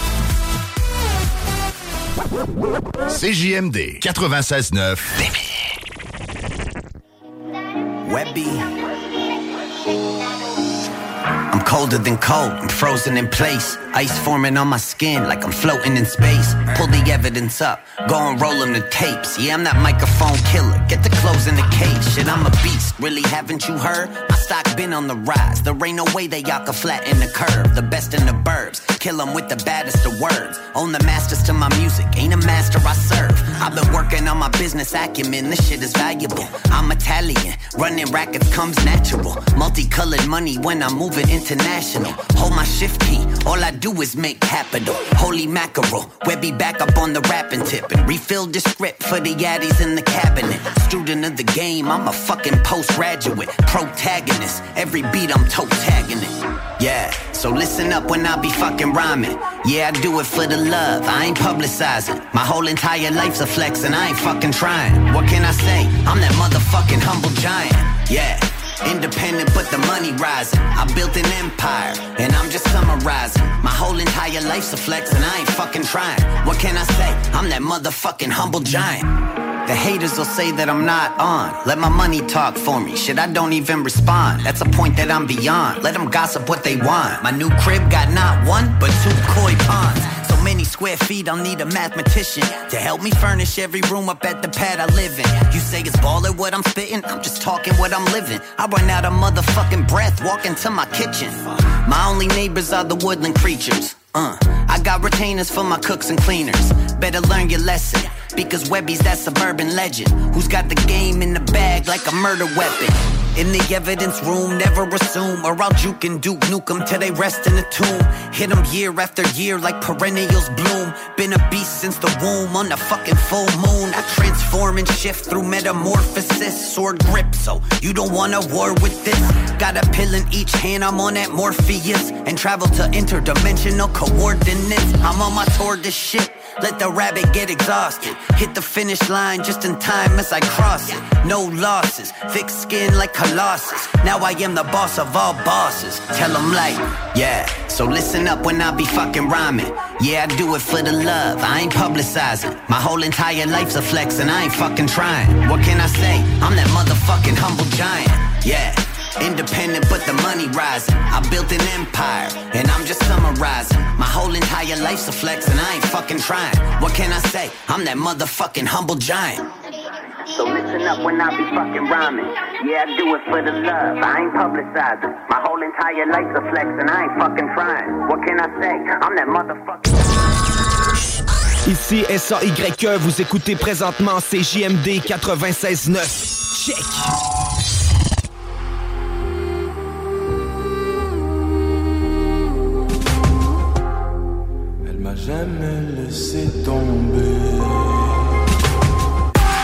CJMD 96.9 Webby. Colder than cold, I'm frozen in place. Ice forming on my skin like I'm floating in space. Pull the evidence up, go and roll them the tapes. Yeah, I'm that microphone killer. Get the clothes in the cage. Shit, I'm a beast. Really, haven't you heard? My stock been on the rise. There ain't no way that y'all can flatten the curve. The best in the burbs. Kill 'em with the baddest of words. Own the masters to my music. Ain't a master I serve. I've been working on my business acumen. This shit is valuable. I'm Italian. Running rackets comes natural. Multicolored money when I'm moving international. Hold my shift key. All I do is make capital. Holy mackerel. Webby back up on the rapping tip and refill the script for the addies in the cabinet. Student of the game. I'm a fucking postgraduate. Protagonist. Every beat I'm toe tagging it. Yeah, so listen up when I be fucking rhyming. Yeah, I do it for the love, I ain't publicizing. My whole entire life's a flex and I ain't fucking trying. What can I say? I'm that motherfucking humble giant. Yeah. Independent, but the money rising. I built an empire, and I'm just summarizing. My whole entire life's a flex, and I ain't fucking trying. What can I say? I'm that motherfucking humble giant. The haters will say that I'm not on. Let my money talk for me. Shit, I don't even respond. That's a point that I'm beyond. Let them gossip what they want. My new crib got not one, but two koi ponds. Many square feet, I'll need a mathematician to help me furnish every room up at the pad I live in. You say it's baller what I'm spitting, I'm just talking what I'm living. I run out of motherfucking breath walking to my kitchen. My only neighbors are the woodland creatures. Uh, I got retainers for my cooks and cleaners. Better learn your lesson. Because Webby's that suburban legend who's got the game in the bag like a murder weapon. In the evidence room, never assume, or I'll juke and duke nuke 'em till they rest in the tomb. Hit 'em year after year like perennials bloom. Been a beast since the womb on the fucking full moon. I transform and shift through metamorphosis, sword grip, so you don't wanna war with this. Got a pill in each hand, I'm on that Morpheus, and travel to interdimensional coordinates. I'm on my tour to shit. Let the rabbit get exhausted. Hit the finish line just in time as I cross it. No losses, thick skin like Colossus. Now I am the boss of all bosses. Tell them like, yeah. So listen up when I be fucking rhyming. Yeah, I do it for the love. I ain't publicizing. My whole entire life's a flex and I ain't fucking trying. What can I say? I'm that motherfucking humble giant. Yeah. Independent, but the money rising. I built an empire, and I'm just summarizing. My whole entire life's a flex, and I ain't fucking trying. What can I say? I'm that motherfucking humble giant. So listen up when I be fucking rhyming. Yeah, I do it for the love. I ain't publicizing. My whole entire life's a flex, and I ain't fucking trying. What can I say? I'm that motherfucking. Ici SAYE, vous écoutez présentement CJMD 96.9. Check! Jamais laissé tomber.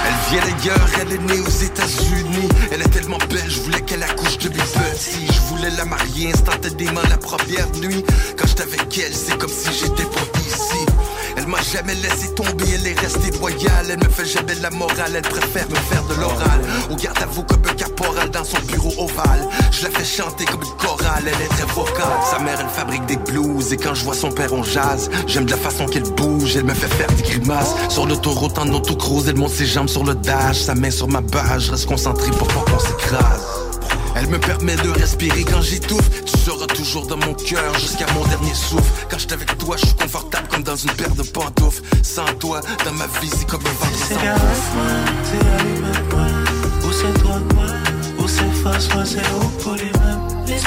Elle vient d'ailleurs, elle est née aux États-Unis. Elle est tellement belle, je voulais qu'elle accouche de mes petits. Je voulais la marier instantanément la première nuit. Quand j'étais avec elle, c'est comme si j'étais ici. Elle m'a jamais laissé tomber, elle est restée loyale. Elle me fait jamais la morale, elle préfère me faire de l'oral. Au garde à vous comme un caporal dans son bureau ovale. Je la fais chanter comme une chorale, elle est très vocale. Sa mère, elle fabrique des blues. Et quand je vois son père, on jazz. J'aime de la façon qu'elle bouge, elle me fait faire des grimaces. Sur l'autoroute en autocruise, elle monte ses jambes sur le dash. Sa main sur ma base, je reste concentré pour pas qu'on s'écrase. Elle me permet de respirer quand j'étouffe. Tu seras toujours dans mon cœur jusqu'à mon dernier souffle. Quand je avec toi, je suis confortable comme dans une paire de pantoufles. Sans toi, dans ma vie, c'est comme un ventre C'est sans avec moi, c'est allumé moi. Ou c'est toi moi, ou c'est face moi, c'est où pour les mêmes. Les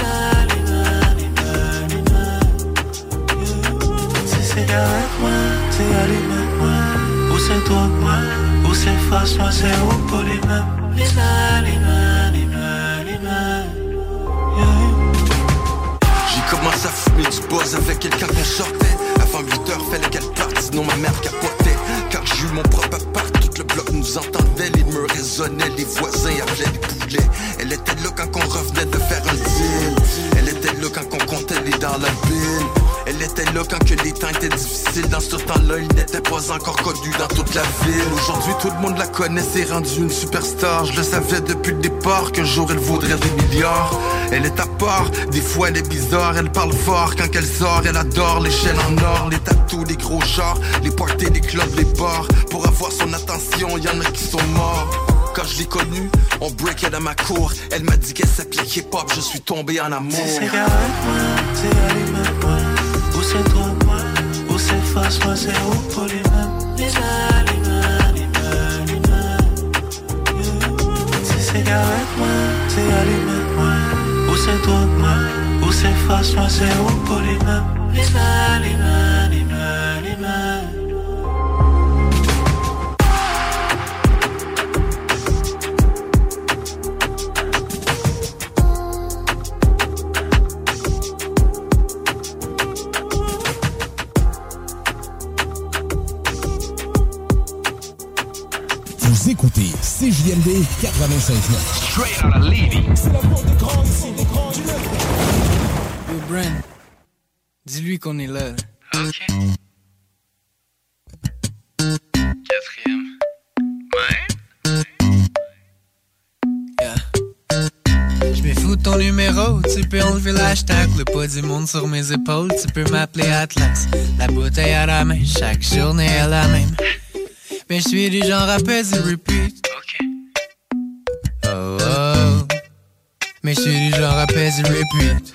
Si c'est avec moi, c'est allumé moi. Ou c'est toi moi, ou c'est face moi, c'est où pour les mêmes. Les du buzz avec quelqu'un qu'on sortait. Avant 8 heures, fallait qu'elle parte, sinon ma mère capotait. Quand j'ai eu mon propre appart, tout le bloc nous entendait. Les murs résonnaient, les voisins appelaient les poulets. Elle était là quand on revenait de faire un deal. Elle était là quand on comptait les dans la bille. Elle était là quand que les temps étaient difficiles. Dans ce temps-là, il n'était pas encore connu dans toute la ville. Aujourd'hui, tout le monde la connaît, c'est rendu une superstar. Je le savais depuis le départ qu'un jour elle vaudrait des milliards. Elle est à part, des fois elle est bizarre, elle parle fort quand elle sort, elle adore les chaînes en or, les tatous, les gros chars, les parties, les clubs, les bars. Pour avoir son attention, y en a qui sont morts. Quand je l'ai connue, on breakait dans ma cour. Elle m'a dit qu'elle s'appelait hip-hop, je suis tombé en amour. C'est c'est allumé moi. Ou c'est face moi, c'est où pour les mêmes. Les aliments, les aliments. Si c'est avec moi, c'est allumé moi. Ou c'est toi moi, ou c'est face moi, c'est où pour les mêmes. Les aliments, les CJMD 96.9. Straight out of Levy. C'est la porte d'écran ici, l'écran du Yo, Brent, dis-lui qu'on est là. Ok. Quatrième. Je me fous de ton numéro, tu peux enlever l'hashtag, le poids du monde sur mes épaules, tu peux m'appeler Atlas. La bouteille à la main, chaque journée est la même. Mais je suis du genre à peser repeat. Mais je suis du genre à peser repeat.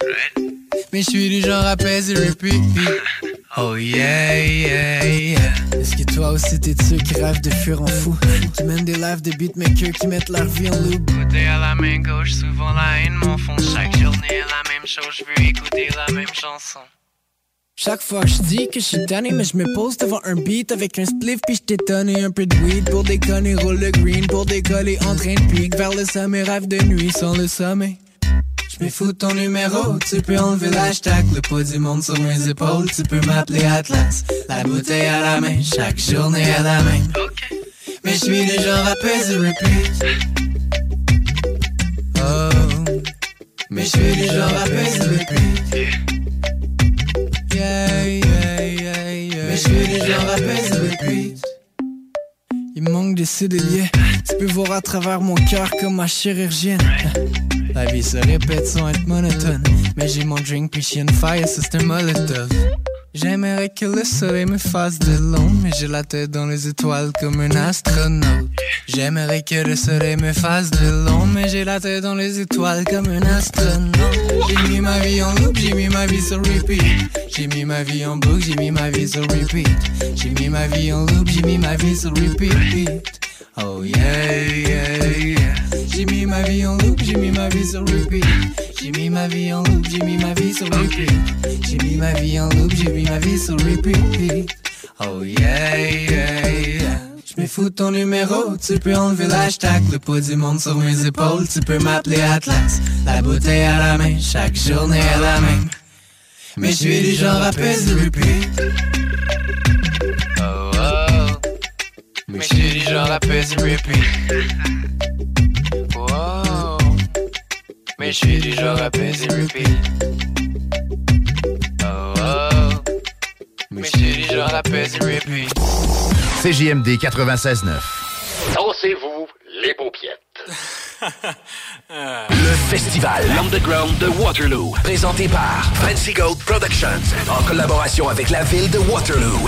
Mais je suis du genre à peser repeat. Oh yeah, yeah, yeah. Est-ce que toi aussi t'es de ceux qui rêvent de fuir en fou? Qui mènent des lives de beatmakers qui mettent leur vie en loup? Côté à la main gauche, souvent la haine m'enfonce. Chaque journée la même chose, je veux écouter la même chanson. Chaque fois que je dis que je suis tanné, mais je me pose devant un beat avec un spliff puis je donné un peu de weed pour déconner, roule le green pour décoller en train de pique vers le sommet, rêve de nuit sans le sommet. Je me fous de ton numéro, tu peux enlever l'hashtag, le poids du monde sur mes épaules, tu peux m'appeler Atlas. La bouteille à la main, chaque journée à la même. Mais je suis le genre à peser repeat. Oh, mais je suis le genre à peser repeat. Yeah, yeah, yeah, yeah. Mais je suis le genre à peser repeat. Il manque des cédéliers. Tu peux voir à travers mon cœur comme ma chirurgienne. La vie se répète sans être monotone. Mais j'ai mon drink puis j'ai une fire, c'est un molotov. J'aimerais que le soleil me fasse de l'ombre, mais j'ai la tête dans les étoiles comme un astronaute. J'aimerais que le soleil me fasse de l'ombre, mais j'ai la tête dans les étoiles comme un astronaute. J'ai mis ma vie en loop, j'ai mis ma vie sur repeat. J'ai mis ma vie en boucle, j'ai mis ma vie sur repeat. J'ai mis ma vie en loop, j'ai mis ma vie sur repeat. Oh yeah, yeah, yeah. J'ai mis ma vie en loop, j'ai mis ma vie sur repeat. J'ai mis ma vie en loop, j'ai mis ma vie sur repeat. J'ai mis ma vie en loop, j'ai mis ma vie sur repeat. Oh yeah, yeah, yeah. Me fous ton numéro, tu peux enlever l'hashtag, le poids du monde sur mes épaules, tu peux m'appeler Atlas. La bouteille à la main, chaque journée est la même. Mais je suis du genre à peser repeat. Mais je suis du genre à peser repeat. Oh. Mais je suis du genre à peser repeat. Oh oh. Mais je suis du genre à peser repeat. CJMD 96.9. Dansez-vous les paupiètes. [laughs] Le festival L'Underground de Waterloo, présenté par Fancy Gold Productions, en collaboration avec la ville de Waterloo.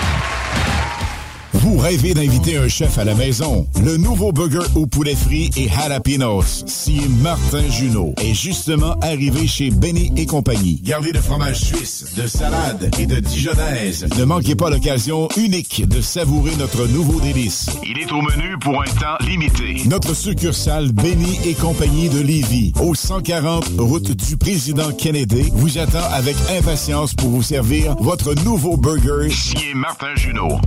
Vous rêvez d'inviter un chef à la maison? Le nouveau burger au poulet frit et jalapenos, si Martin Junot, est justement arrivé chez Benny et compagnie. Gardé de fromage suisse, de salade et de dijonnaise. Ne manquez pas l'occasion unique de savourer notre nouveau délice. Il est au menu pour un temps limité. Notre succursale Benny et compagnie de Lévis, au 140 route du président Kennedy, vous attend avec impatience pour vous servir votre nouveau burger. Signé Martin Junot.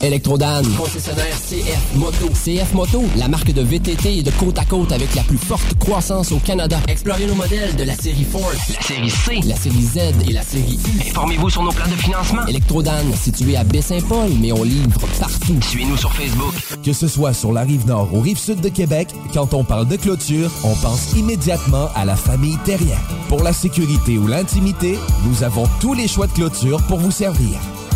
Électrodan, concessionnaire CF Moto. CF Moto, la marque de VTT et de côte à côte avec la plus forte croissance au Canada. Explorez nos modèles de la série Force, la série C, la série Z et la série U. Informez-vous sur nos plans de financement. Électrodan, situé à Baie-Saint-Paul, mais on livre partout. Suivez-nous sur Facebook. Que ce soit sur la rive nord ou rive sud de Québec, quand on parle de clôture, on pense immédiatement à la famille Terrien. Pour la sécurité ou l'intimité, nous avons tous les choix de clôture pour vous servir.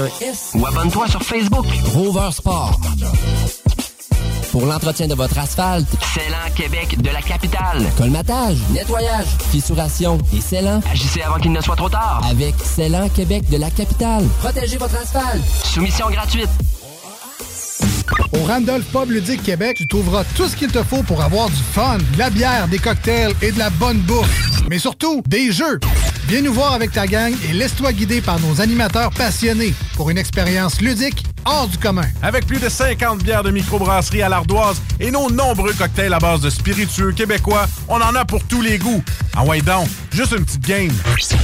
un S. Ou abonne-toi sur Facebook. Rover Sport. Pour l'entretien de votre asphalte, Célan Québec de la capitale. colmatage, nettoyage, fissuration et scellant. Agissez avant qu'il ne soit trop tard. Avec Célan Québec de la capitale. Protégez votre asphalte. Soumission gratuite. Au Randolph Pub Ludique Québec, tu trouveras tout ce qu'il te faut pour avoir du fun, de la bière, des cocktails et de la bonne bouffe. Mais surtout, des jeux. Viens nous voir avec ta gang et laisse-toi guider par nos animateurs passionnés pour une expérience ludique hors du commun. Avec plus de 50 bières de microbrasserie à l'ardoise et nos nombreux cocktails à base de spiritueux québécois, on en a pour tous les goûts. En ouais donc, Juste une petite game.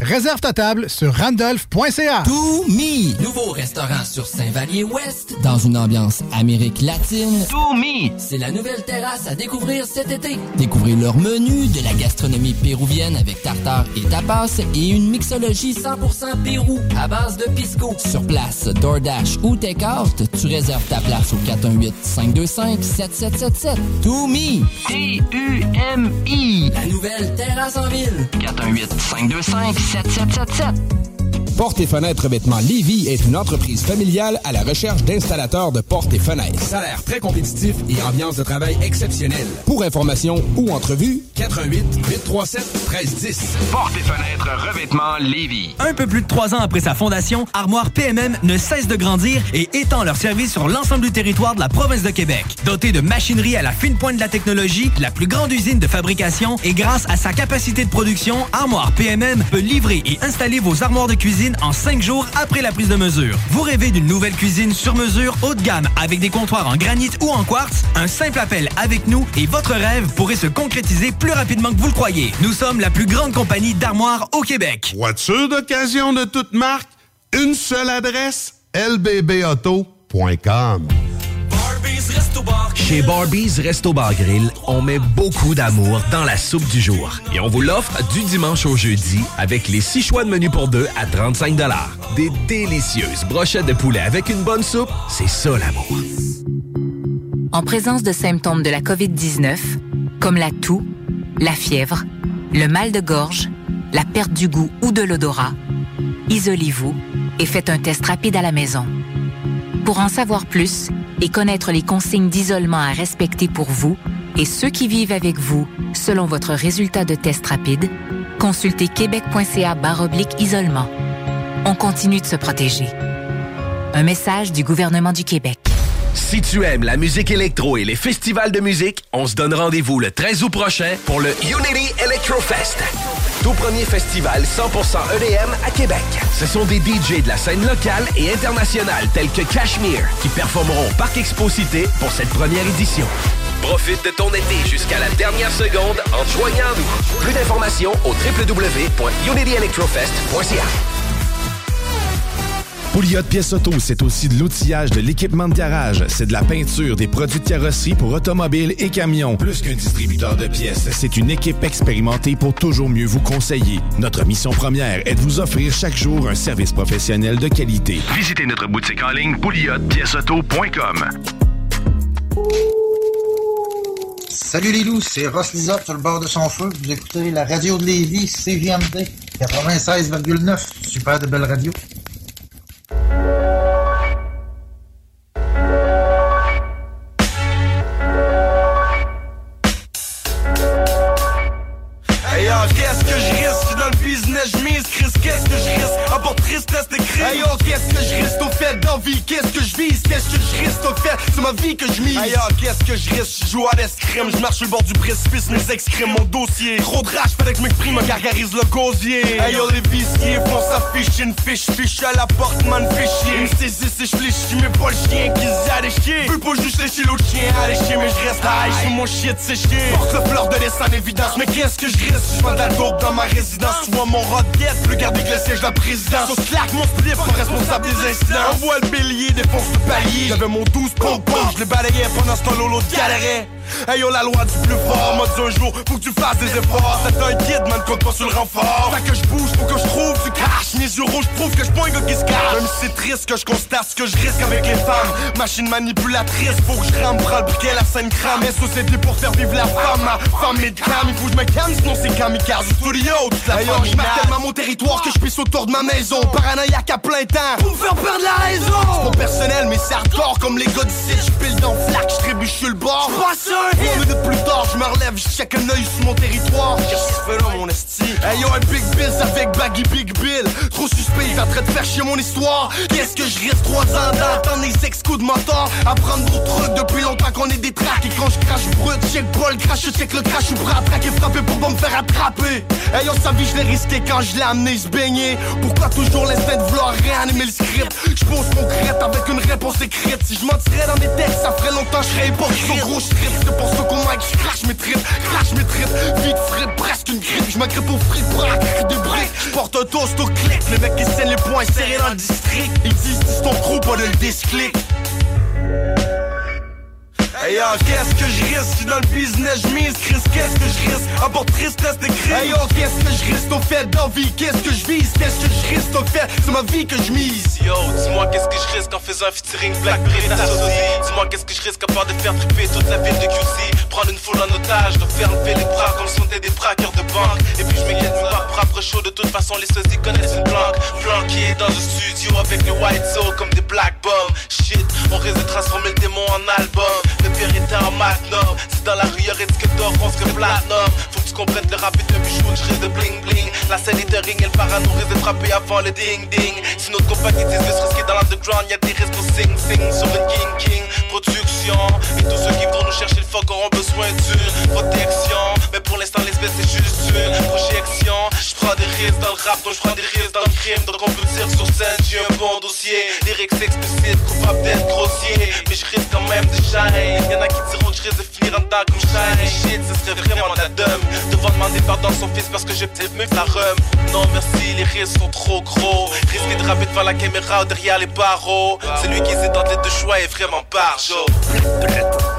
Réserve ta table sur randolph.ca. To Me, nouveau restaurant sur Saint-Vallier-Ouest, dans une ambiance Amérique latine. To Me, c'est la nouvelle terrasse à découvrir cet été. Découvrez leur menu, de la gastronomie péruvienne avec tartare et tapas et une mixologie 100% Pérou à base de pisco. Sur place, DoorDash ou Takeout, tu réserves ta place au 418-525-7777. To Me. T-U-M-I. La nouvelle terrasse en ville. 418-525-7777. Portes et fenêtres revêtement Lévis est une entreprise familiale à la recherche d'installateurs de portes et fenêtres. Salaire très compétitif et ambiance de travail exceptionnelle. Pour information ou entrevue, 88 837 1310. Portes et fenêtres revêtement Lévis. Un peu plus de trois ans après sa fondation, Armoire PMM ne cesse de grandir et étend leur service sur l'ensemble du territoire de la province de Québec. Dotée de machinerie à la fine pointe de la technologie, la plus grande usine de fabrication et grâce à sa capacité de production, Armoire PMM peut livrer et installer vos armoires de cuisine en cinq jours après la prise de mesure. Vous rêvez d'une nouvelle cuisine sur mesure haut de gamme avec des comptoirs en granit ou en quartz? Un simple appel avec nous et votre rêve pourrait se concrétiser plus rapidement que vous le croyez. Nous sommes la plus grande compagnie d'armoires au Québec. Voiture d'occasion de toute marque, une seule adresse, lbbauto.com. Chez Barbies Resto Bar Grill, on met beaucoup d'amour dans la soupe du jour. Et on vous l'offre du dimanche au jeudi avec les six choix de menu pour deux à 35 Des délicieuses brochettes de poulet avec une bonne soupe, c'est ça l'amour. En présence de symptômes de la COVID-19, comme la toux, la fièvre, le mal de gorge, la perte du goût ou de l'odorat, isolez-vous et faites un test rapide à la maison. Pour en savoir plus et connaître les consignes d'isolement à respecter pour vous et ceux qui vivent avec vous selon votre résultat de test rapide, consultez québec.ca isolement. On continue de se protéger. Un message du gouvernement du Québec. Si tu aimes la musique électro et les festivals de musique, on se donne rendez-vous le 13 août prochain pour le Unity Electrofest. Tout premier festival 100% EDM à Québec. Ce sont des DJ de la scène locale et internationale tels que Cashmere qui performeront au Parc Exposité pour cette première édition. Profite de ton été jusqu'à la dernière seconde en joignant nous. Plus d'informations au www.unityelectrofest.ca. Pouliot Pièces Auto, c'est aussi de l'outillage, de l'équipement de garage. C'est de la peinture, des produits de carrosserie pour automobiles et camions. Plus qu'un distributeur de pièces, c'est une équipe expérimentée pour toujours mieux vous conseiller. Notre mission première est de vous offrir chaque jour un service professionnel de qualité. Visitez notre boutique en ligne pouliotpièceauto.com. Salut les loups, c'est Ross Lizard sur le bord de son feu. Vous écoutez la radio de Lévis, CVMD 96,9. Super de belle radio. Vie que je yo, qu'est-ce que je risque, je joue à l'escrime, je marche le bord du précipice, mes excrimes mon dossier. Trop de rage, fallait que je m'exprime, me gargarise le gosier. Hey yo, les viciers font s'afficher une fiche, fiche à la porte, man, fichier. Me saisis et je fléchis, mais pas le chien qui se des chiens. Veux pas juste lécher l'autre chien, aller chier, mais je reste high, je mon shit, chier. Porte le fleur de laisse en évidence, mais qu'est-ce que je risque, je de la dope dans ma résidence. Tu vois mon rodette, plus garder que le siège la présidence. Sur claque mon slip, responsable des incidents. Envoie le bélier, défonce le palier. J'avais mon 12 pom pom, je les balayais pendant ce temps lolo galérait. Hey yo, la loi du plus fort, dit un jour, faut que tu fasses des efforts. C'est un kid, man, compte pas sur le renfort. Fait que je bouge, faut que je trouve du cash. Mes yeux rouges prouvent que je pas un gars qui se cache. Même si c'est triste que je constate ce que je risque avec les femmes. Machine manipulatrice, faut que je rame, prends le briquet, la scène crame. Et société pour faire vivre la femme, ma femme est de cam. Il faut que je me calme, sinon c'est kamikaze. Studio, toute la hey yo, je marque tellement mon territoire que je pisse autour de ma maison. Paranoïaque à plein temps. Pour me faire perdre la raison. C'est pas personnel, mais c'est hardcore comme les gars d'ici. Je pile dans le flac, je trébuche sur le bord. Trois minutes plus tard, je me relève, je check un œil sur mon territoire. Qu'est-ce que tu fais là, mon esti? Hey yo, un Big Bill avec Baggy Big Bill. Trop suspect, il en train de faire chier mon histoire. Qu'est-ce que je reste trois ans d'entendre les ex coups de moteur? À prendre vos trucs depuis longtemps qu'on est des tracks et quand je crache brut, check bol, crache, check le crash, je suis prêt à traquer, frapper pour pas me faire attraper. Ayant sa vie, je l'ai risqué quand je l'ai amené se baigner. Pourquoi toujours l'espèce de vouloir réanimer le script? Je pense concrète avec une réponse écrite. Si je mentirais dans mes textes, ça ferait longtemps, je serais hypocrite. Gros strip, c'est pour qu'on m'a je crache mes tripes, crache mes tripes. Vite frais, presque une grippe. Je m'agrippe au fric la des briques. Porte un toast au clic. Les mecs qui scènent les points serrés dans le district. Ils disent, dis ton crew, pas de le disclic. Hey yo, qu'est-ce que je risque? J'suis dans le business, j'mise, Chris, qu'est-ce que je risque? Bord tristesse de crise. Hey yo, qu'est-ce que je risque? Au fait d'envie? Qu'est-ce que je vise? Qu'est-ce que je risque au fait? C'est ma vie que je mise? Yo, dis-moi qu'est-ce que je risque en faisant un featuring Black associé Dis-moi qu'est-ce que je risque à part de faire triper toute la ville de QC Prendre une foule en otage, de faire lever les bras comme si on était des braqueurs de banque Et puis je m'inquiète pas propre chaud, de toute façon les sosies connaissent une planque Planqué dans un studio avec les white soul comme des black bombs Shit, on risque de transformer le démon en album Est un magnum. C'est dans la rue y'a risque d'or, on se platinum. Faut que tu comprennes le rap est un bijou, je de bling bling. La scène est un ring et le parano risque de frapper avant le ding ding. Si notre compagnie de se risquer dans l'underground Y'a des risques pour sing sing. Sur une king king Production. Et tous ceux qui vont nous chercher le fuck auront besoin d'une protection. Mais pour l'instant l'espèce c'est juste une projection. Je prends des risques dans le rap donc je prends des risques dans le crime. Donc on peut dire sur scène j'ai un bon dossier. Lyrics explicites, coupable d'être grossier Mais je risque quand même de shine Y'en a qui diront que je risque de finir en dedans comme shine Shit ce serait vraiment la dame Devoir demander pardon à son fils parce que j'ai peut-être mieux la rhum. Non merci les risques sont trop gros. Risquer de rapper devant la caméra ou derrière les barreaux. Celui qui hésite entre les deux choix est vraiment show.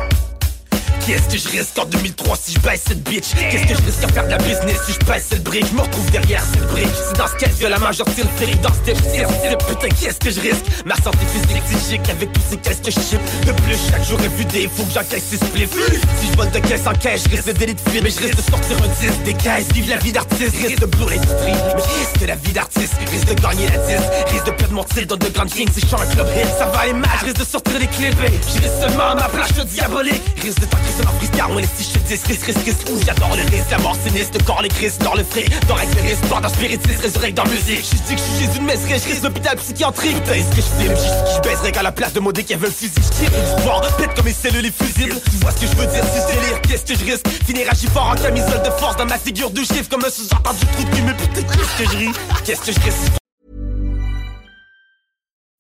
Qu'est-ce que je risque en 2003 si je baisse cette bitch? Qu'est-ce que je risque à faire de la business si je baisse cette brique Je me retrouve derrière cette brique C'est dans ce cas via la majeure style féerique dans ce step Putain qu'est-ce que je risque? Ma santé physique psychique avec tous ces caisses que je chip De plus chaque jour est vu des fous que j'encaisse ces spliffs Si je vole de caisse en caisse je risque de délit de film Mais je risque de sortir un disque des caisses. Vive la vie d'artiste Risque de brûler l'industrie Mais je risque la vie d'artiste Risque de gagner la 10 Risque de perdre mon style dans de grandes kings. Si je un club hit ça va aller mal. Risque de sortir des clips. Risque seulement ma plage diabolique. Risque de sur ma freestyle Ouais si je te dis risque risque risque Ouh j'adore le risque La mort sinistre Le corps les crises Dans le frais Dans les risques Dans spiritisme Résurrecte dans musique. Je dis que je suis de messerie Je risque l'hôpital psychiatrique. Putain est-ce que je filme Je baiserais qu'à la place de modé qui avait le fusil Je tire une histoire Pète comme mes cellules et fusibles Tu vois ce que je veux dire Si je délire Qu'est-ce que je risque? Finir agir fort en camisole de force Dans ma figure de chiffre Comme un sous-entendu trou de cul Mais putain qu'est-ce que je ris? Qu'est-ce que je risque?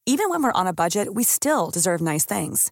Even when we're on a budget, we still deserve nice things.